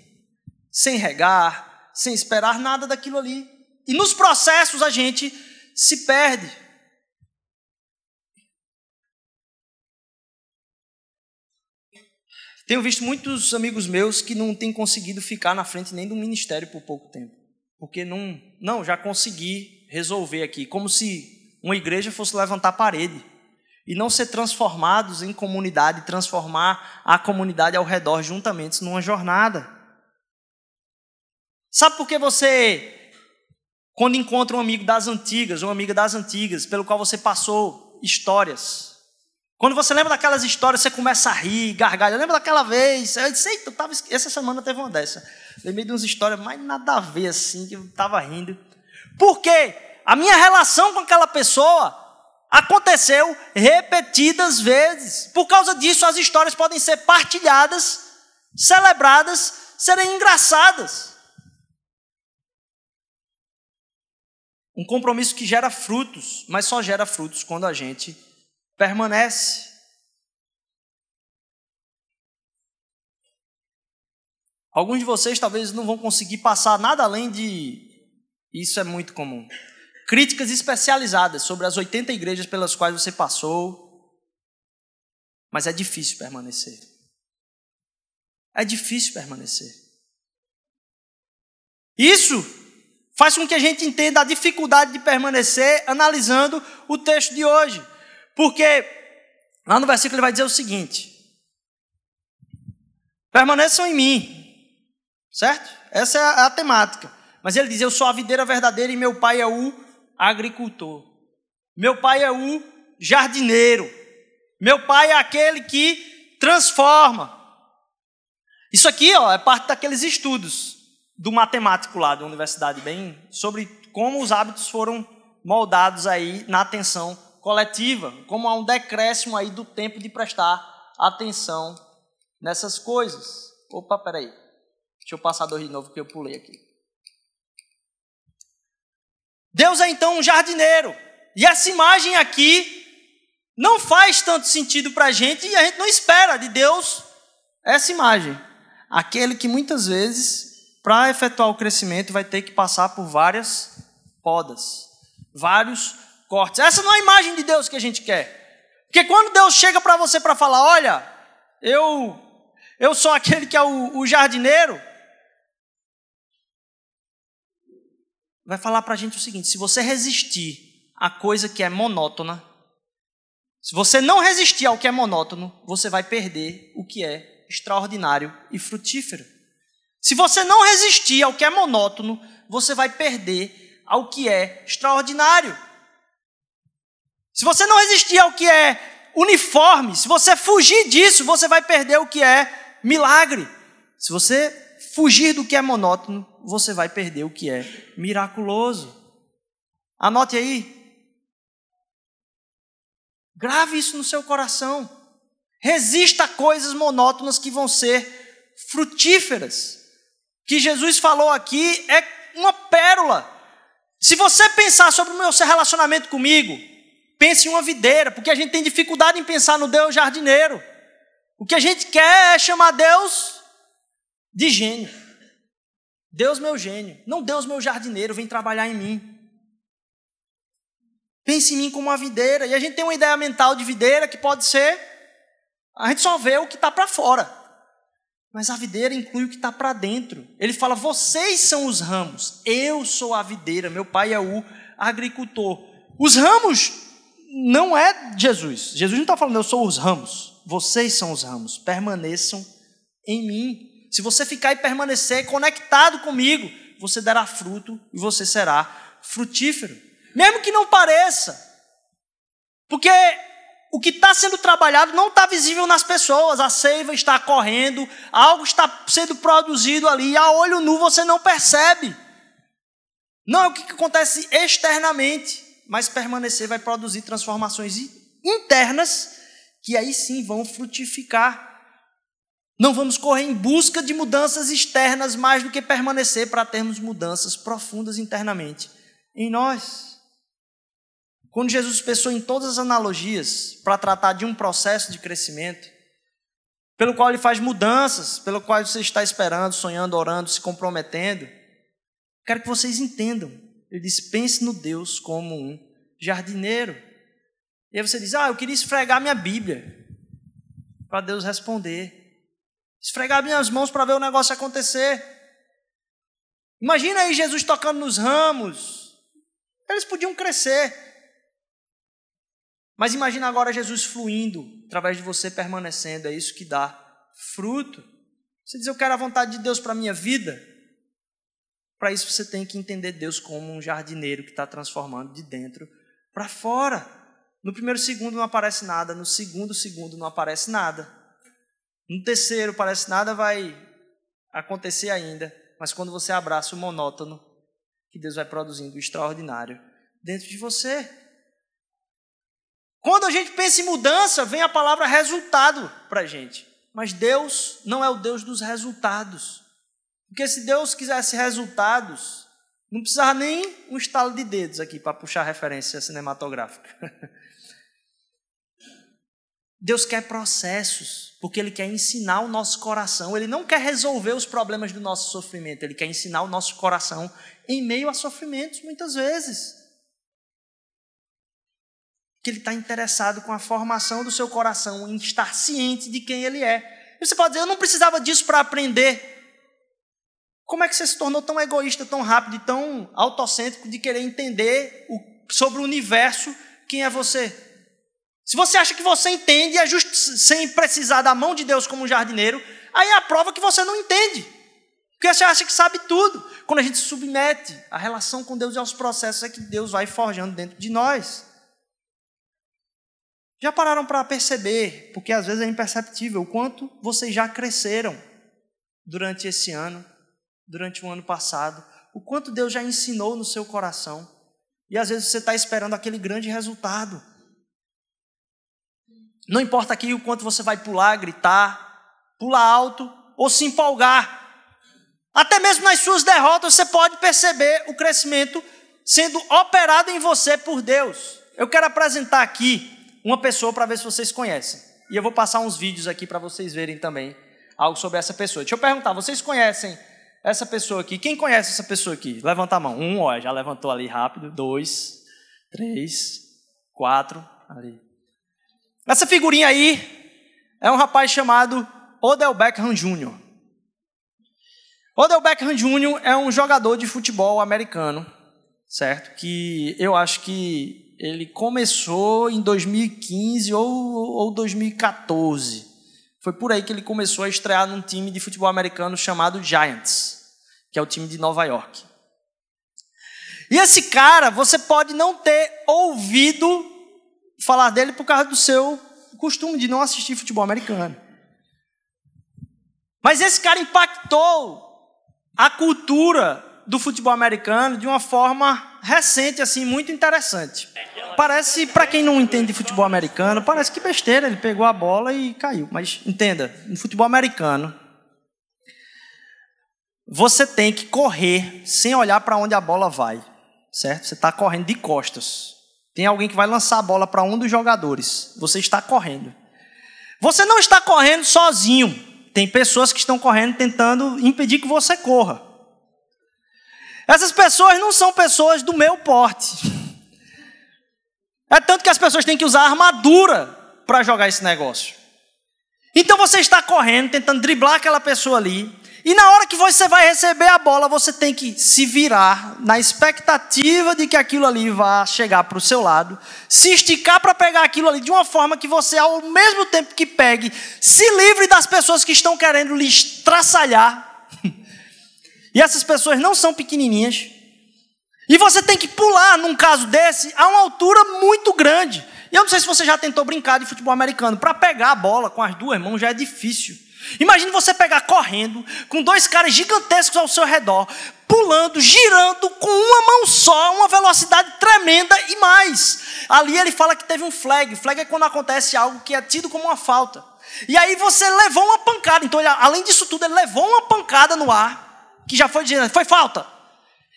sem regar, sem esperar nada daquilo ali. E nos processos a gente se perde. Tenho visto muitos amigos meus que não têm conseguido ficar na frente nem do ministério por pouco tempo. Porque não, não, já consegui resolver aqui, como se uma igreja fosse levantar parede e não ser transformados em comunidade, transformar a comunidade ao redor juntamente numa jornada. Sabe por que você, quando encontra um amigo das antigas, uma amiga das antigas, pelo qual você passou histórias, quando você lembra daquelas histórias, você começa a rir, gargalha. Lembra daquela vez? Eu disse, eu tava, essa semana teve uma dessa. Lembrei de umas histórias mais nada a ver, assim, que eu estava rindo. Por quê? A minha relação com aquela pessoa Aconteceu repetidas vezes. Por causa disso, as histórias podem ser partilhadas, celebradas, serem engraçadas. Um compromisso que gera frutos, mas só gera frutos quando a gente permanece. Alguns de vocês talvez não vão conseguir passar nada além de. Isso é muito comum críticas especializadas sobre as 80 igrejas pelas quais você passou, mas é difícil permanecer. É difícil permanecer. Isso faz com que a gente entenda a dificuldade de permanecer analisando o texto de hoje. Porque lá no versículo ele vai dizer o seguinte: permaneçam em mim, certo? Essa é a, a temática. Mas ele diz: Eu sou a videira verdadeira e meu pai é o agricultor. Meu pai é o jardineiro. Meu pai é aquele que transforma. Isso aqui ó, é parte daqueles estudos do matemático lá da universidade, bem sobre como os hábitos foram moldados aí na atenção coletiva, como há um decréscimo aí do tempo de prestar atenção nessas coisas. Opa, peraí. Deixa eu passar dois de novo que eu pulei aqui. Deus é então um jardineiro. E essa imagem aqui não faz tanto sentido para a gente e a gente não espera de Deus essa imagem. Aquele que muitas vezes, para efetuar o crescimento, vai ter que passar por várias podas, vários cortes. Essa não é a imagem de Deus que a gente quer. Porque quando Deus chega para você para falar, olha, eu eu sou aquele que é o, o jardineiro, vai falar para a gente o seguinte: se você resistir a coisa que é monótona, se você não resistir ao que é monótono, você vai perder o que é extraordinário e frutífero. Se você não resistir ao que é monótono, você vai perder ao que é extraordinário. Se você não resistir ao que é uniforme, se você fugir disso, você vai perder o que é milagre. Se você fugir do que é monótono, você vai perder o que é miraculoso. Anote aí. Grave isso no seu coração. Resista a coisas monótonas que vão ser frutíferas. Que Jesus falou aqui é uma pérola. Se você pensar sobre o meu relacionamento comigo, pense em uma videira, porque a gente tem dificuldade em pensar no Deus jardineiro. O que a gente quer é chamar Deus de gênio. Deus meu gênio, não Deus meu jardineiro, vem trabalhar em mim. Pense em mim como uma videira. E a gente tem uma ideia mental de videira que pode ser. A gente só vê o que está para fora. Mas a videira inclui o que está para dentro. Ele fala: vocês são os ramos, eu sou a videira, meu pai é o agricultor. Os ramos não é Jesus. Jesus não está falando, eu sou os ramos. Vocês são os ramos, permaneçam em mim. Se você ficar e permanecer conectado comigo, você dará fruto e você será frutífero. Mesmo que não pareça. Porque o que está sendo trabalhado não está visível nas pessoas. A seiva está correndo, algo está sendo produzido ali, a olho nu você não percebe. Não é o que acontece externamente, mas permanecer vai produzir transformações internas que aí sim vão frutificar. Não vamos correr em busca de mudanças externas mais do que permanecer para termos mudanças profundas internamente em nós. Quando Jesus pensou em todas as analogias para tratar de um processo de crescimento, pelo qual ele faz mudanças, pelo qual você está esperando, sonhando, orando, se comprometendo, quero que vocês entendam. Ele diz: pense no Deus como um jardineiro. E aí você diz: Ah, eu queria esfregar minha Bíblia. Para Deus responder. Esfregar minhas mãos para ver o negócio acontecer. Imagina aí Jesus tocando nos ramos. Eles podiam crescer. Mas imagina agora Jesus fluindo através de você permanecendo. É isso que dá fruto. Você diz, eu quero a vontade de Deus para a minha vida. Para isso você tem que entender Deus como um jardineiro que está transformando de dentro para fora. No primeiro segundo não aparece nada, no segundo segundo não aparece nada. No terceiro parece nada vai acontecer ainda, mas quando você abraça o monótono, que Deus vai produzindo o extraordinário dentro de você. Quando a gente pensa em mudança, vem a palavra resultado para a gente. Mas Deus não é o Deus dos resultados. Porque se Deus quisesse resultados, não precisava nem um estalo de dedos aqui para puxar referência cinematográfica. Deus quer processos, porque Ele quer ensinar o nosso coração. Ele não quer resolver os problemas do nosso sofrimento, Ele quer ensinar o nosso coração em meio a sofrimentos, muitas vezes. Que Ele está interessado com a formação do seu coração, em estar ciente de quem Ele é. E você pode dizer, eu não precisava disso para aprender. Como é que você se tornou tão egoísta, tão rápido e tão autocêntrico de querer entender o, sobre o universo quem é você? Se você acha que você entende é justo, sem precisar da mão de Deus como um jardineiro, aí é a prova que você não entende. Porque você acha que sabe tudo. Quando a gente se submete à relação com Deus e aos processos, é que Deus vai forjando dentro de nós. Já pararam para perceber, porque às vezes é imperceptível, o quanto vocês já cresceram durante esse ano, durante o ano passado, o quanto Deus já ensinou no seu coração. E às vezes você está esperando aquele grande resultado. Não importa aqui o quanto você vai pular, gritar, pular alto ou se empolgar. Até mesmo nas suas derrotas você pode perceber o crescimento sendo operado em você por Deus. Eu quero apresentar aqui uma pessoa para ver se vocês conhecem. E eu vou passar uns vídeos aqui para vocês verem também algo sobre essa pessoa. Deixa eu perguntar, vocês conhecem essa pessoa aqui? Quem conhece essa pessoa aqui? Levanta a mão. Um, ó, já levantou ali rápido. Dois, três, quatro, ali. Essa figurinha aí é um rapaz chamado Odell Beckham Jr. Odell Beckham Jr. é um jogador de futebol americano, certo? Que eu acho que ele começou em 2015 ou, ou 2014. Foi por aí que ele começou a estrear num time de futebol americano chamado Giants, que é o time de Nova York. E esse cara, você pode não ter ouvido falar dele por causa do seu costume de não assistir futebol americano. Mas esse cara impactou a cultura do futebol americano de uma forma recente, assim, muito interessante. Parece, para quem não entende de futebol americano, parece que besteira, ele pegou a bola e caiu. Mas entenda, no futebol americano, você tem que correr sem olhar para onde a bola vai, certo? Você está correndo de costas. Tem alguém que vai lançar a bola para um dos jogadores. Você está correndo. Você não está correndo sozinho. Tem pessoas que estão correndo tentando impedir que você corra. Essas pessoas não são pessoas do meu porte. É tanto que as pessoas têm que usar armadura para jogar esse negócio. Então você está correndo, tentando driblar aquela pessoa ali, e na hora que você vai receber a bola, você tem que se virar na expectativa de que aquilo ali vá chegar para o seu lado, se esticar para pegar aquilo ali de uma forma que você, ao mesmo tempo que pegue, se livre das pessoas que estão querendo lhe estraçalhar. e essas pessoas não são pequenininhas. E você tem que pular, num caso desse, a uma altura muito grande. E eu não sei se você já tentou brincar de futebol americano. Para pegar a bola com as duas mãos já é difícil. Imagine você pegar correndo, com dois caras gigantescos ao seu redor, pulando, girando com uma mão só, uma velocidade tremenda e mais. Ali ele fala que teve um flag. Flag é quando acontece algo que é tido como uma falta. E aí você levou uma pancada. Então, ele, além disso tudo, ele levou uma pancada no ar, que já foi dizendo, foi falta.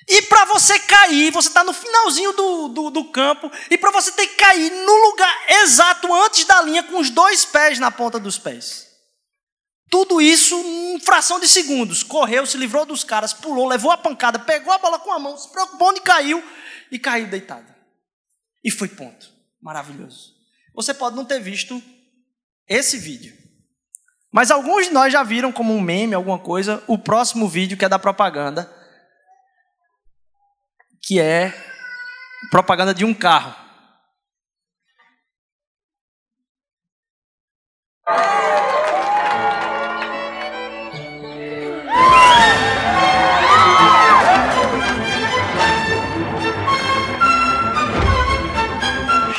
E para você cair, você está no finalzinho do, do, do campo, e para você ter que cair no lugar exato antes da linha, com os dois pés na ponta dos pés. Tudo isso em fração de segundos. Correu, se livrou dos caras, pulou, levou a pancada, pegou a bola com a mão, se preocupou onde caiu e caiu deitado. E foi ponto. Maravilhoso. Você pode não ter visto esse vídeo. Mas alguns de nós já viram como um meme, alguma coisa, o próximo vídeo que é da propaganda, que é propaganda de um carro.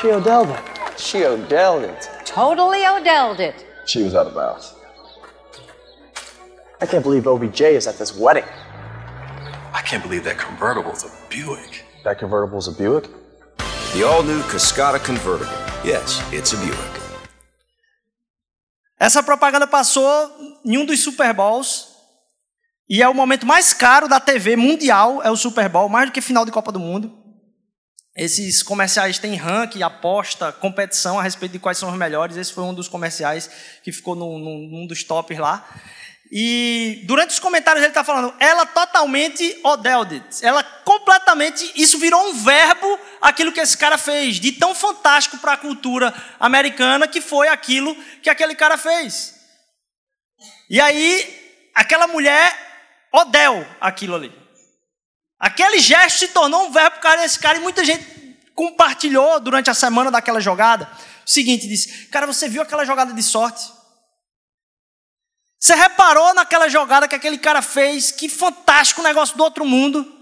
She Odelled it. She Odelled it. Totally Odelled it. She was out of bounds. I can't believe OBJ is at this wedding. I can't believe that convertible is a Buick. That convertible is a Buick? The all new Cascada convertible. Yes, it's a Buick. Essa propaganda passou em um dos Super Bowls e é o momento mais caro da TV mundial, é o Super Bowl, mais do que final de Copa do Mundo. Esses comerciais têm ranking, aposta, competição a respeito de quais são os melhores. Esse foi um dos comerciais que ficou num, num dos tops lá. E durante os comentários ele está falando, ela totalmente odelded. Ela completamente, isso virou um verbo, aquilo que esse cara fez, de tão fantástico para a cultura americana que foi aquilo que aquele cara fez. E aí, aquela mulher odel aquilo ali. Aquele gesto se tornou um verbo para esse cara e muita gente compartilhou durante a semana daquela jogada. O seguinte, disse: Cara, você viu aquela jogada de sorte? Você reparou naquela jogada que aquele cara fez? Que fantástico negócio do outro mundo.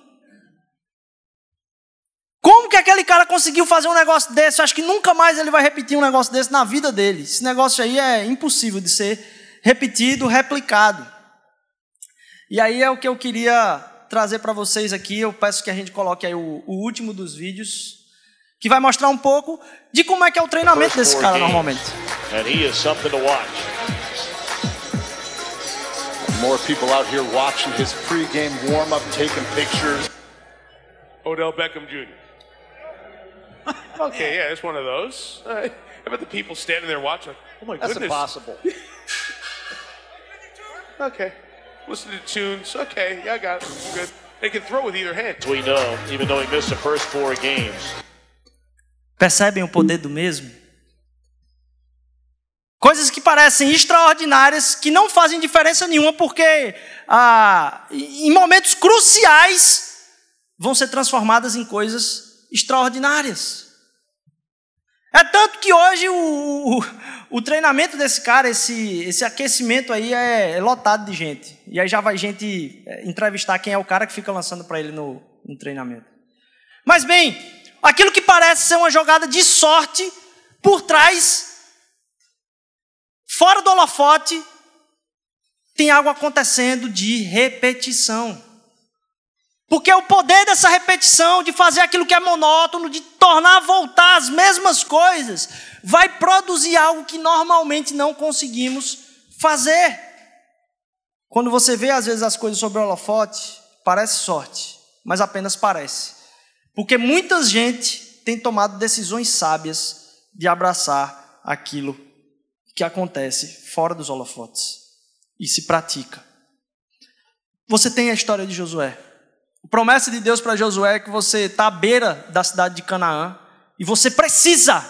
Como que aquele cara conseguiu fazer um negócio desse? Eu acho que nunca mais ele vai repetir um negócio desse na vida dele. Esse negócio aí é impossível de ser repetido, replicado. E aí é o que eu queria trazer para vocês aqui, eu peço que a gente coloque aí o, o, último dos vídeos, que vai mostrar um pouco de como é que é o treinamento desse cara normalmente. And he is something to watch. More people out here watching his pre-game warm-up, taking pictures. Odell Beckham Jr. okay, yeah, it's one of those. Uh, how about the people standing there watching? Oh my That's goodness. That's impossible. okay. Listen to tunes. Okay, yeah, I got it. Good. They can throw with either hand. We know, even though he missed the first four games. Percebem o poder do mesmo? Coisas que parecem extraordinárias, que não fazem diferença nenhuma, porque ah, em momentos cruciais vão ser transformadas em coisas extraordinárias. É tanto que hoje o, o, treinamento desse cara, esse, esse aquecimento aí é, é, lotado de gente. E aí já vai gente é, entrevistar quem é o cara que fica lançando para ele no, no treinamento. Mas bem, aquilo que parece ser uma jogada de sorte, por trás, fora do holofote, tem algo acontecendo de repetição. Porque o poder dessa repetição, de fazer aquilo que é monótono, de tornar voltar as mesmas coisas, vai produzir algo que normalmente não conseguimos fazer. Quando você vê, às vezes, as coisas sobre o holofote, parece sorte, mas apenas parece. Porque muita gente tem tomado decisões sábias de abraçar aquilo que acontece fora dos holofotes e se pratica. Você tem a história de Josué. A promessa de Deus para Josué é que você está à beira da cidade de Canaã e você precisa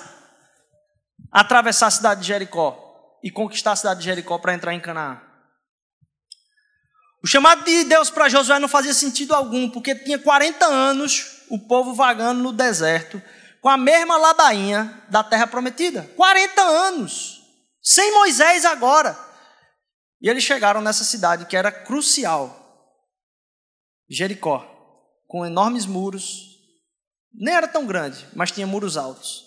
atravessar a cidade de Jericó e conquistar a cidade de Jericó para entrar em Canaã. O chamado de Deus para Josué não fazia sentido algum, porque tinha 40 anos o povo vagando no deserto com a mesma ladainha da terra prometida. 40 anos, sem Moisés agora. E eles chegaram nessa cidade que era crucial Jericó, com enormes muros, nem era tão grande, mas tinha muros altos.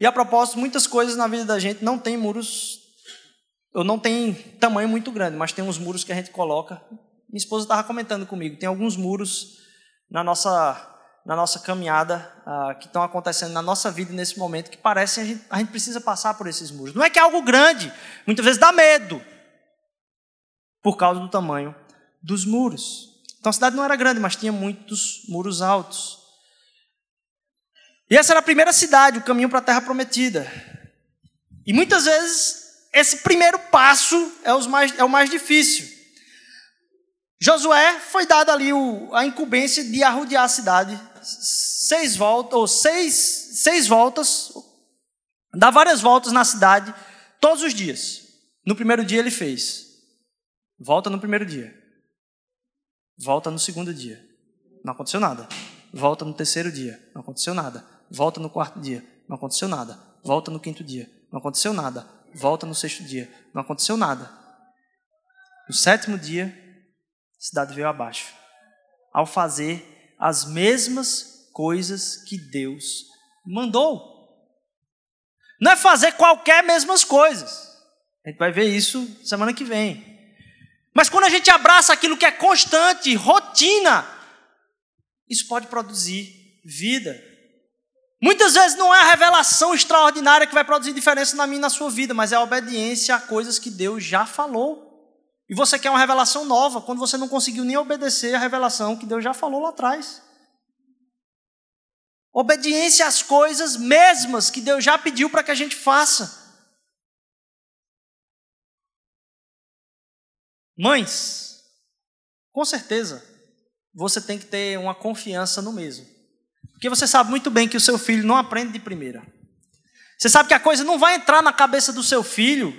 E a propósito, muitas coisas na vida da gente não tem muros, ou não tem tamanho muito grande, mas tem uns muros que a gente coloca. Minha esposa estava comentando comigo, tem alguns muros na nossa na nossa caminhada uh, que estão acontecendo na nossa vida nesse momento que parecem a gente, a gente precisa passar por esses muros. Não é que é algo grande, muitas vezes dá medo por causa do tamanho dos muros. Então a cidade não era grande, mas tinha muitos muros altos. E essa era a primeira cidade, o caminho para a terra prometida. E muitas vezes esse primeiro passo é, mais, é o mais difícil. Josué foi dado ali o, a incumbência de arrodear a cidade seis voltas, ou seis, seis voltas, dar várias voltas na cidade todos os dias. No primeiro dia ele fez. Volta no primeiro dia. Volta no segundo dia. Não aconteceu nada. Volta no terceiro dia. Não aconteceu nada. Volta no quarto dia. Não aconteceu nada. Volta no quinto dia. Não aconteceu nada. Volta no sexto dia. Não aconteceu nada. No sétimo dia, a cidade veio abaixo. Ao fazer as mesmas coisas que Deus mandou. Não é fazer qualquer mesmas coisas. A gente vai ver isso semana que vem. Mas quando a gente abraça aquilo que é constante, rotina, isso pode produzir vida. Muitas vezes não é a revelação extraordinária que vai produzir diferença na minha e na sua vida, mas é a obediência a coisas que Deus já falou. E você quer uma revelação nova quando você não conseguiu nem obedecer a revelação que Deus já falou lá atrás. Obediência às coisas mesmas que Deus já pediu para que a gente faça. Mães, com certeza, você tem que ter uma confiança no mesmo. Porque você sabe muito bem que o seu filho não aprende de primeira. Você sabe que a coisa não vai entrar na cabeça do seu filho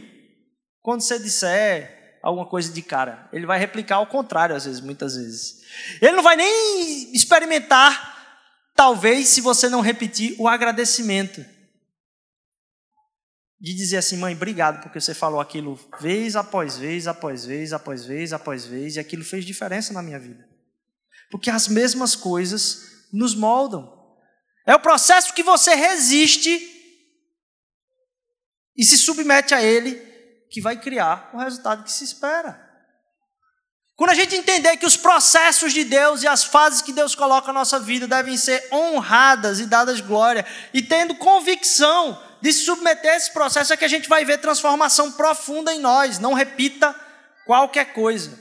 quando você disser alguma coisa de cara. Ele vai replicar ao contrário, às vezes, muitas vezes. Ele não vai nem experimentar, talvez, se você não repetir o agradecimento de dizer assim, mãe, obrigado porque você falou aquilo vez após vez, após vez, após vez, após vez, e aquilo fez diferença na minha vida. Porque as mesmas coisas nos moldam. É o processo que você resiste e se submete a ele que vai criar o resultado que se espera. Quando a gente entender que os processos de Deus e as fases que Deus coloca na nossa vida devem ser honradas e dadas glória, e tendo convicção de se submeter a esse processo é que a gente vai ver transformação profunda em nós. Não repita qualquer coisa,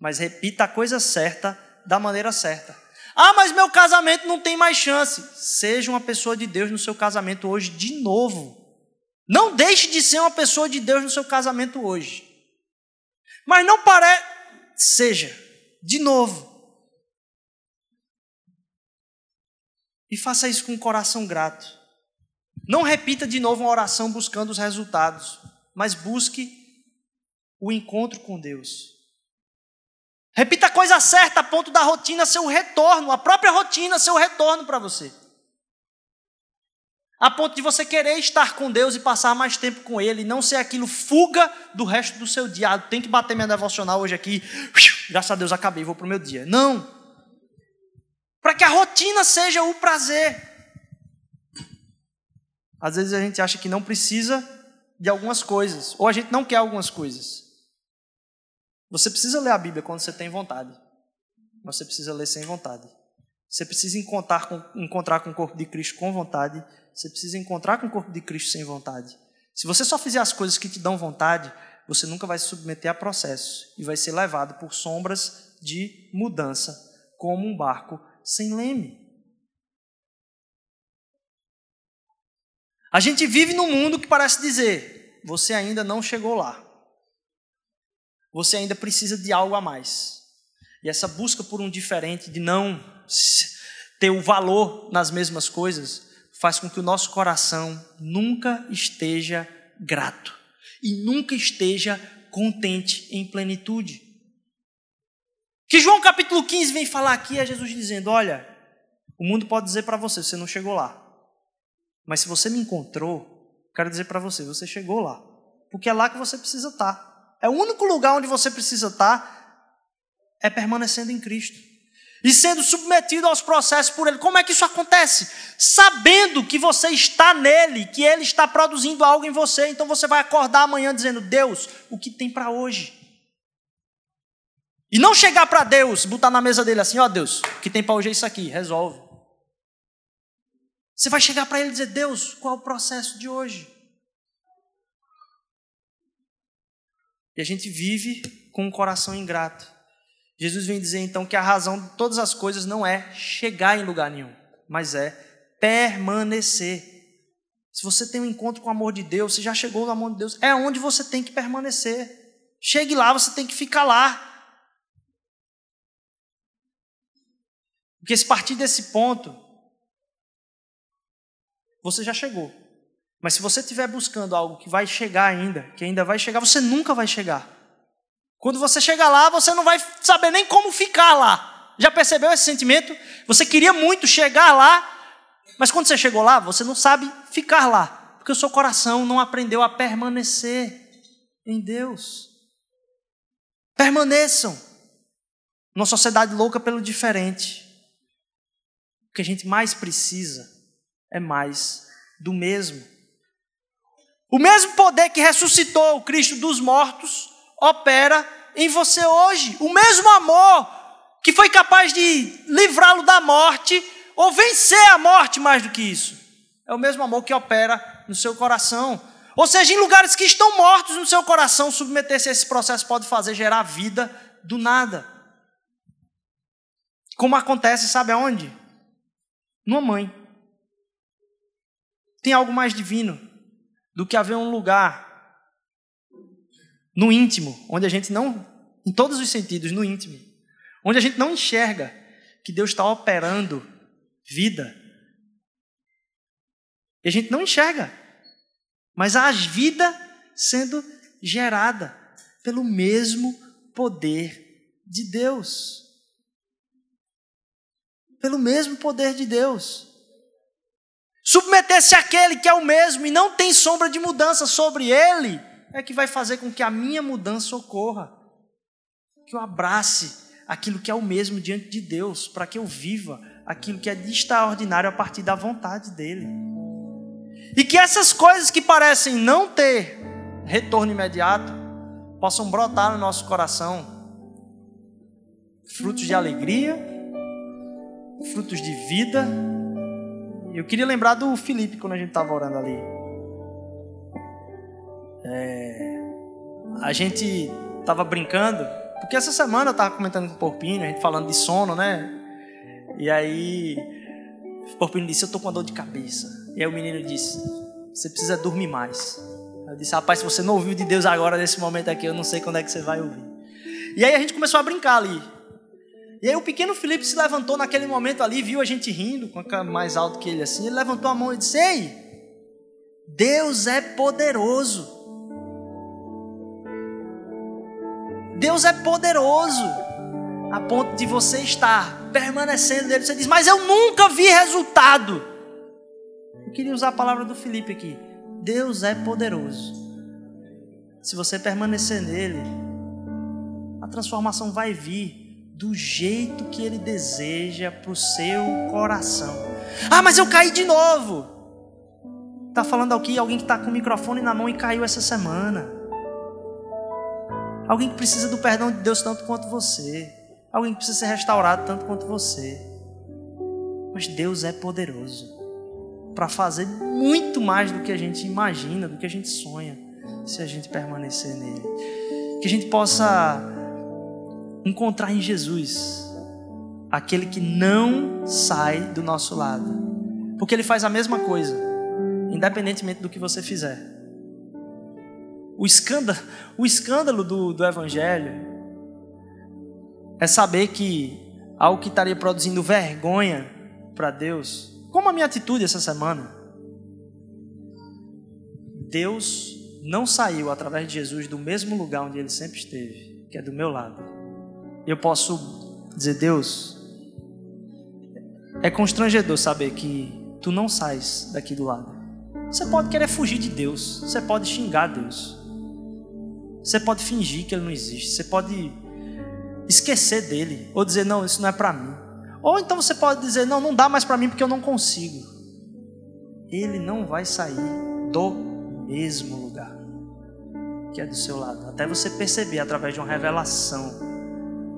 mas repita a coisa certa da maneira certa. Ah, mas meu casamento não tem mais chance. Seja uma pessoa de Deus no seu casamento hoje de novo. Não deixe de ser uma pessoa de Deus no seu casamento hoje. Mas não parece. Seja, de novo. E faça isso com um coração grato. Não repita de novo uma oração buscando os resultados, mas busque o encontro com Deus. Repita a coisa certa a ponto da rotina ser o retorno, a própria rotina ser o retorno para você. A ponto de você querer estar com Deus e passar mais tempo com Ele, e não ser aquilo fuga do resto do seu dia. Ah, tem que bater minha devocional hoje aqui, graças a Deus acabei, vou para o meu dia. Não. Para que a rotina seja o prazer. Às vezes a gente acha que não precisa de algumas coisas, ou a gente não quer algumas coisas. Você precisa ler a Bíblia quando você tem vontade, você precisa ler sem vontade. Você precisa encontrar com, encontrar com o corpo de Cristo com vontade, você precisa encontrar com o corpo de Cristo sem vontade. Se você só fizer as coisas que te dão vontade, você nunca vai se submeter a processo e vai ser levado por sombras de mudança, como um barco sem leme. A gente vive num mundo que parece dizer: você ainda não chegou lá. Você ainda precisa de algo a mais. E essa busca por um diferente, de não ter o valor nas mesmas coisas, faz com que o nosso coração nunca esteja grato e nunca esteja contente em plenitude. Que João capítulo 15 vem falar aqui é Jesus dizendo: Olha, o mundo pode dizer para você, você não chegou lá. Mas se você me encontrou, quero dizer para você, você chegou lá. Porque é lá que você precisa estar. É o único lugar onde você precisa estar é permanecendo em Cristo. E sendo submetido aos processos por Ele. Como é que isso acontece? Sabendo que você está nele, que Ele está produzindo algo em você. Então você vai acordar amanhã dizendo: Deus, o que tem para hoje? E não chegar para Deus, botar na mesa dele assim: Ó oh, Deus, o que tem para hoje é isso aqui, resolve. Você vai chegar para ele e dizer: Deus, qual é o processo de hoje? E a gente vive com um coração ingrato. Jesus vem dizer então que a razão de todas as coisas não é chegar em lugar nenhum, mas é permanecer. Se você tem um encontro com o amor de Deus, você já chegou no amor de Deus, é onde você tem que permanecer. Chegue lá, você tem que ficar lá. Porque se partir desse ponto, você já chegou. Mas se você estiver buscando algo que vai chegar ainda, que ainda vai chegar, você nunca vai chegar. Quando você chegar lá, você não vai saber nem como ficar lá. Já percebeu esse sentimento? Você queria muito chegar lá, mas quando você chegou lá, você não sabe ficar lá, porque o seu coração não aprendeu a permanecer em Deus. Permaneçam. Numa sociedade louca pelo diferente. O que a gente mais precisa é mais do mesmo. O mesmo poder que ressuscitou o Cristo dos mortos opera em você hoje. O mesmo amor que foi capaz de livrá-lo da morte ou vencer a morte mais do que isso. É o mesmo amor que opera no seu coração. Ou seja, em lugares que estão mortos no seu coração, submeter-se a esse processo pode fazer gerar vida do nada. Como acontece, sabe aonde? Numa mãe. Tem algo mais divino do que haver um lugar no íntimo, onde a gente não, em todos os sentidos, no íntimo, onde a gente não enxerga que Deus está operando vida. E a gente não enxerga, mas há vida sendo gerada pelo mesmo poder de Deus. Pelo mesmo poder de Deus. Submeter-se àquele que é o mesmo e não tem sombra de mudança sobre ele, é que vai fazer com que a minha mudança ocorra. Que eu abrace aquilo que é o mesmo diante de Deus, para que eu viva aquilo que é de extraordinário a partir da vontade dele. E que essas coisas que parecem não ter retorno imediato possam brotar no nosso coração frutos de alegria, frutos de vida. Eu queria lembrar do Felipe quando a gente estava orando ali. É, a gente estava brincando, porque essa semana eu estava comentando com o Porpinho, a gente falando de sono, né? E aí, o Porpinho disse: Eu tô com dor de cabeça. E aí o menino disse: Você precisa dormir mais. Eu disse: Rapaz, se você não ouviu de Deus agora, nesse momento aqui, eu não sei quando é que você vai ouvir. E aí a gente começou a brincar ali. E aí o pequeno Felipe se levantou naquele momento ali, viu a gente rindo, com a cara mais alto que ele assim. Ele levantou a mão e disse: Ei, Deus é poderoso. Deus é poderoso a ponto de você estar permanecendo nele. Você diz, mas eu nunca vi resultado. Eu queria usar a palavra do Felipe aqui. Deus é poderoso. Se você permanecer nele, a transformação vai vir do jeito que ele deseja para o seu coração. Ah, mas eu caí de novo. Tá falando aqui alguém que está com o microfone na mão e caiu essa semana. Alguém que precisa do perdão de Deus tanto quanto você. Alguém que precisa ser restaurado tanto quanto você. Mas Deus é poderoso para fazer muito mais do que a gente imagina, do que a gente sonha, se a gente permanecer nele. Que a gente possa encontrar em Jesus aquele que não sai do nosso lado, porque ele faz a mesma coisa, independentemente do que você fizer. O escândalo, o escândalo do, do Evangelho é saber que algo que estaria produzindo vergonha para Deus, como a minha atitude essa semana, Deus não saiu através de Jesus do mesmo lugar onde ele sempre esteve, que é do meu lado. Eu posso dizer, Deus, é constrangedor saber que tu não sais daqui do lado. Você pode querer fugir de Deus, você pode xingar Deus, você pode fingir que ele não existe, você pode esquecer dele, ou dizer, não, isso não é para mim. Ou então você pode dizer, não, não dá mais para mim porque eu não consigo. Ele não vai sair do mesmo lugar que é do seu lado, até você perceber através de uma revelação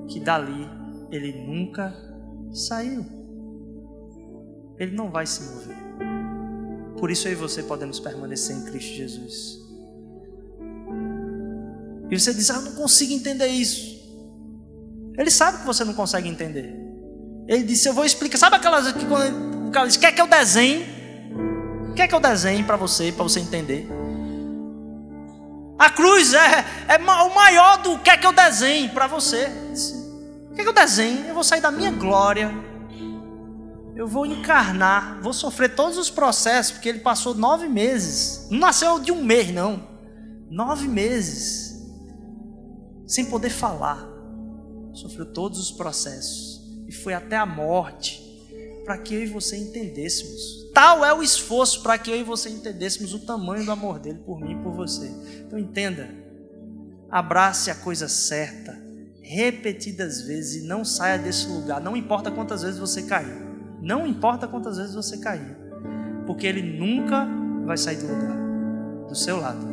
que dali ele nunca saiu. Ele não vai se mover. Por isso eu e você podemos permanecer em Cristo Jesus. E você diz: Ah, eu não consigo entender isso. Ele sabe que você não consegue entender. Ele disse: Eu vou explicar. Sabe aquelas que quando o cara diz: Quer que eu desenhe? Quer que eu desenhe para você, para você entender? A cruz é, é o maior do quer que eu desenhe para você. Quer que eu desenhe? Eu vou sair da minha glória. Eu vou encarnar, vou sofrer todos os processos, porque ele passou nove meses. Não nasceu de um mês, não. Nove meses. Sem poder falar. Sofreu todos os processos. E foi até a morte. Para que eu e você entendêssemos Tal é o esforço para que eu e você entendêssemos o tamanho do amor dele por mim e por você. Então entenda, abrace a coisa certa, repetidas vezes e não saia desse lugar. Não importa quantas vezes você cair. Não importa quantas vezes você cair. Porque ele nunca vai sair do lugar, do seu lado.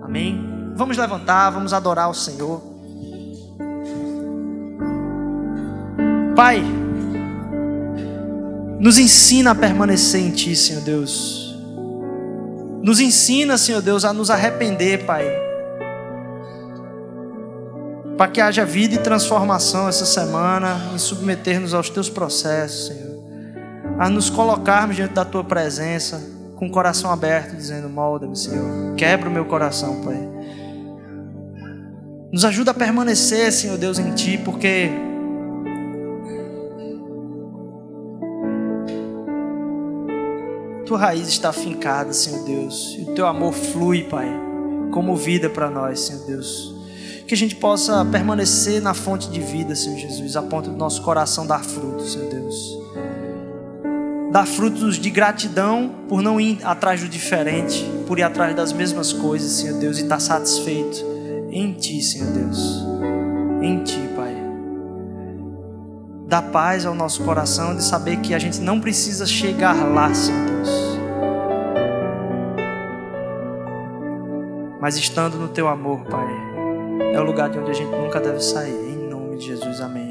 Amém? Vamos levantar, vamos adorar o Senhor. Pai, nos ensina a permanecer em Ti, Senhor Deus. Nos ensina, Senhor Deus, a nos arrepender, Pai. Para que haja vida e transformação essa semana, em submeter-nos aos Teus processos, Senhor. A nos colocarmos diante da Tua presença, com o coração aberto, dizendo: Molda-me, Senhor. Quebra o meu coração, Pai. Nos ajuda a permanecer, Senhor Deus, em Ti, porque tua raiz está fincada, Senhor Deus, e o teu amor flui, Pai, como vida para nós, Senhor Deus. Que a gente possa permanecer na fonte de vida, Senhor Jesus, a ponto do nosso coração dar frutos, Senhor Deus. Dar frutos de gratidão por não ir atrás do diferente, por ir atrás das mesmas coisas, Senhor Deus, e estar satisfeito em Ti, Senhor Deus. Em Ti, Pai. Dá paz ao nosso coração de saber que a gente não precisa chegar lá, Senhor Deus. Mas estando no Teu amor, Pai, é o lugar de onde a gente nunca deve sair. Em nome de Jesus, amém.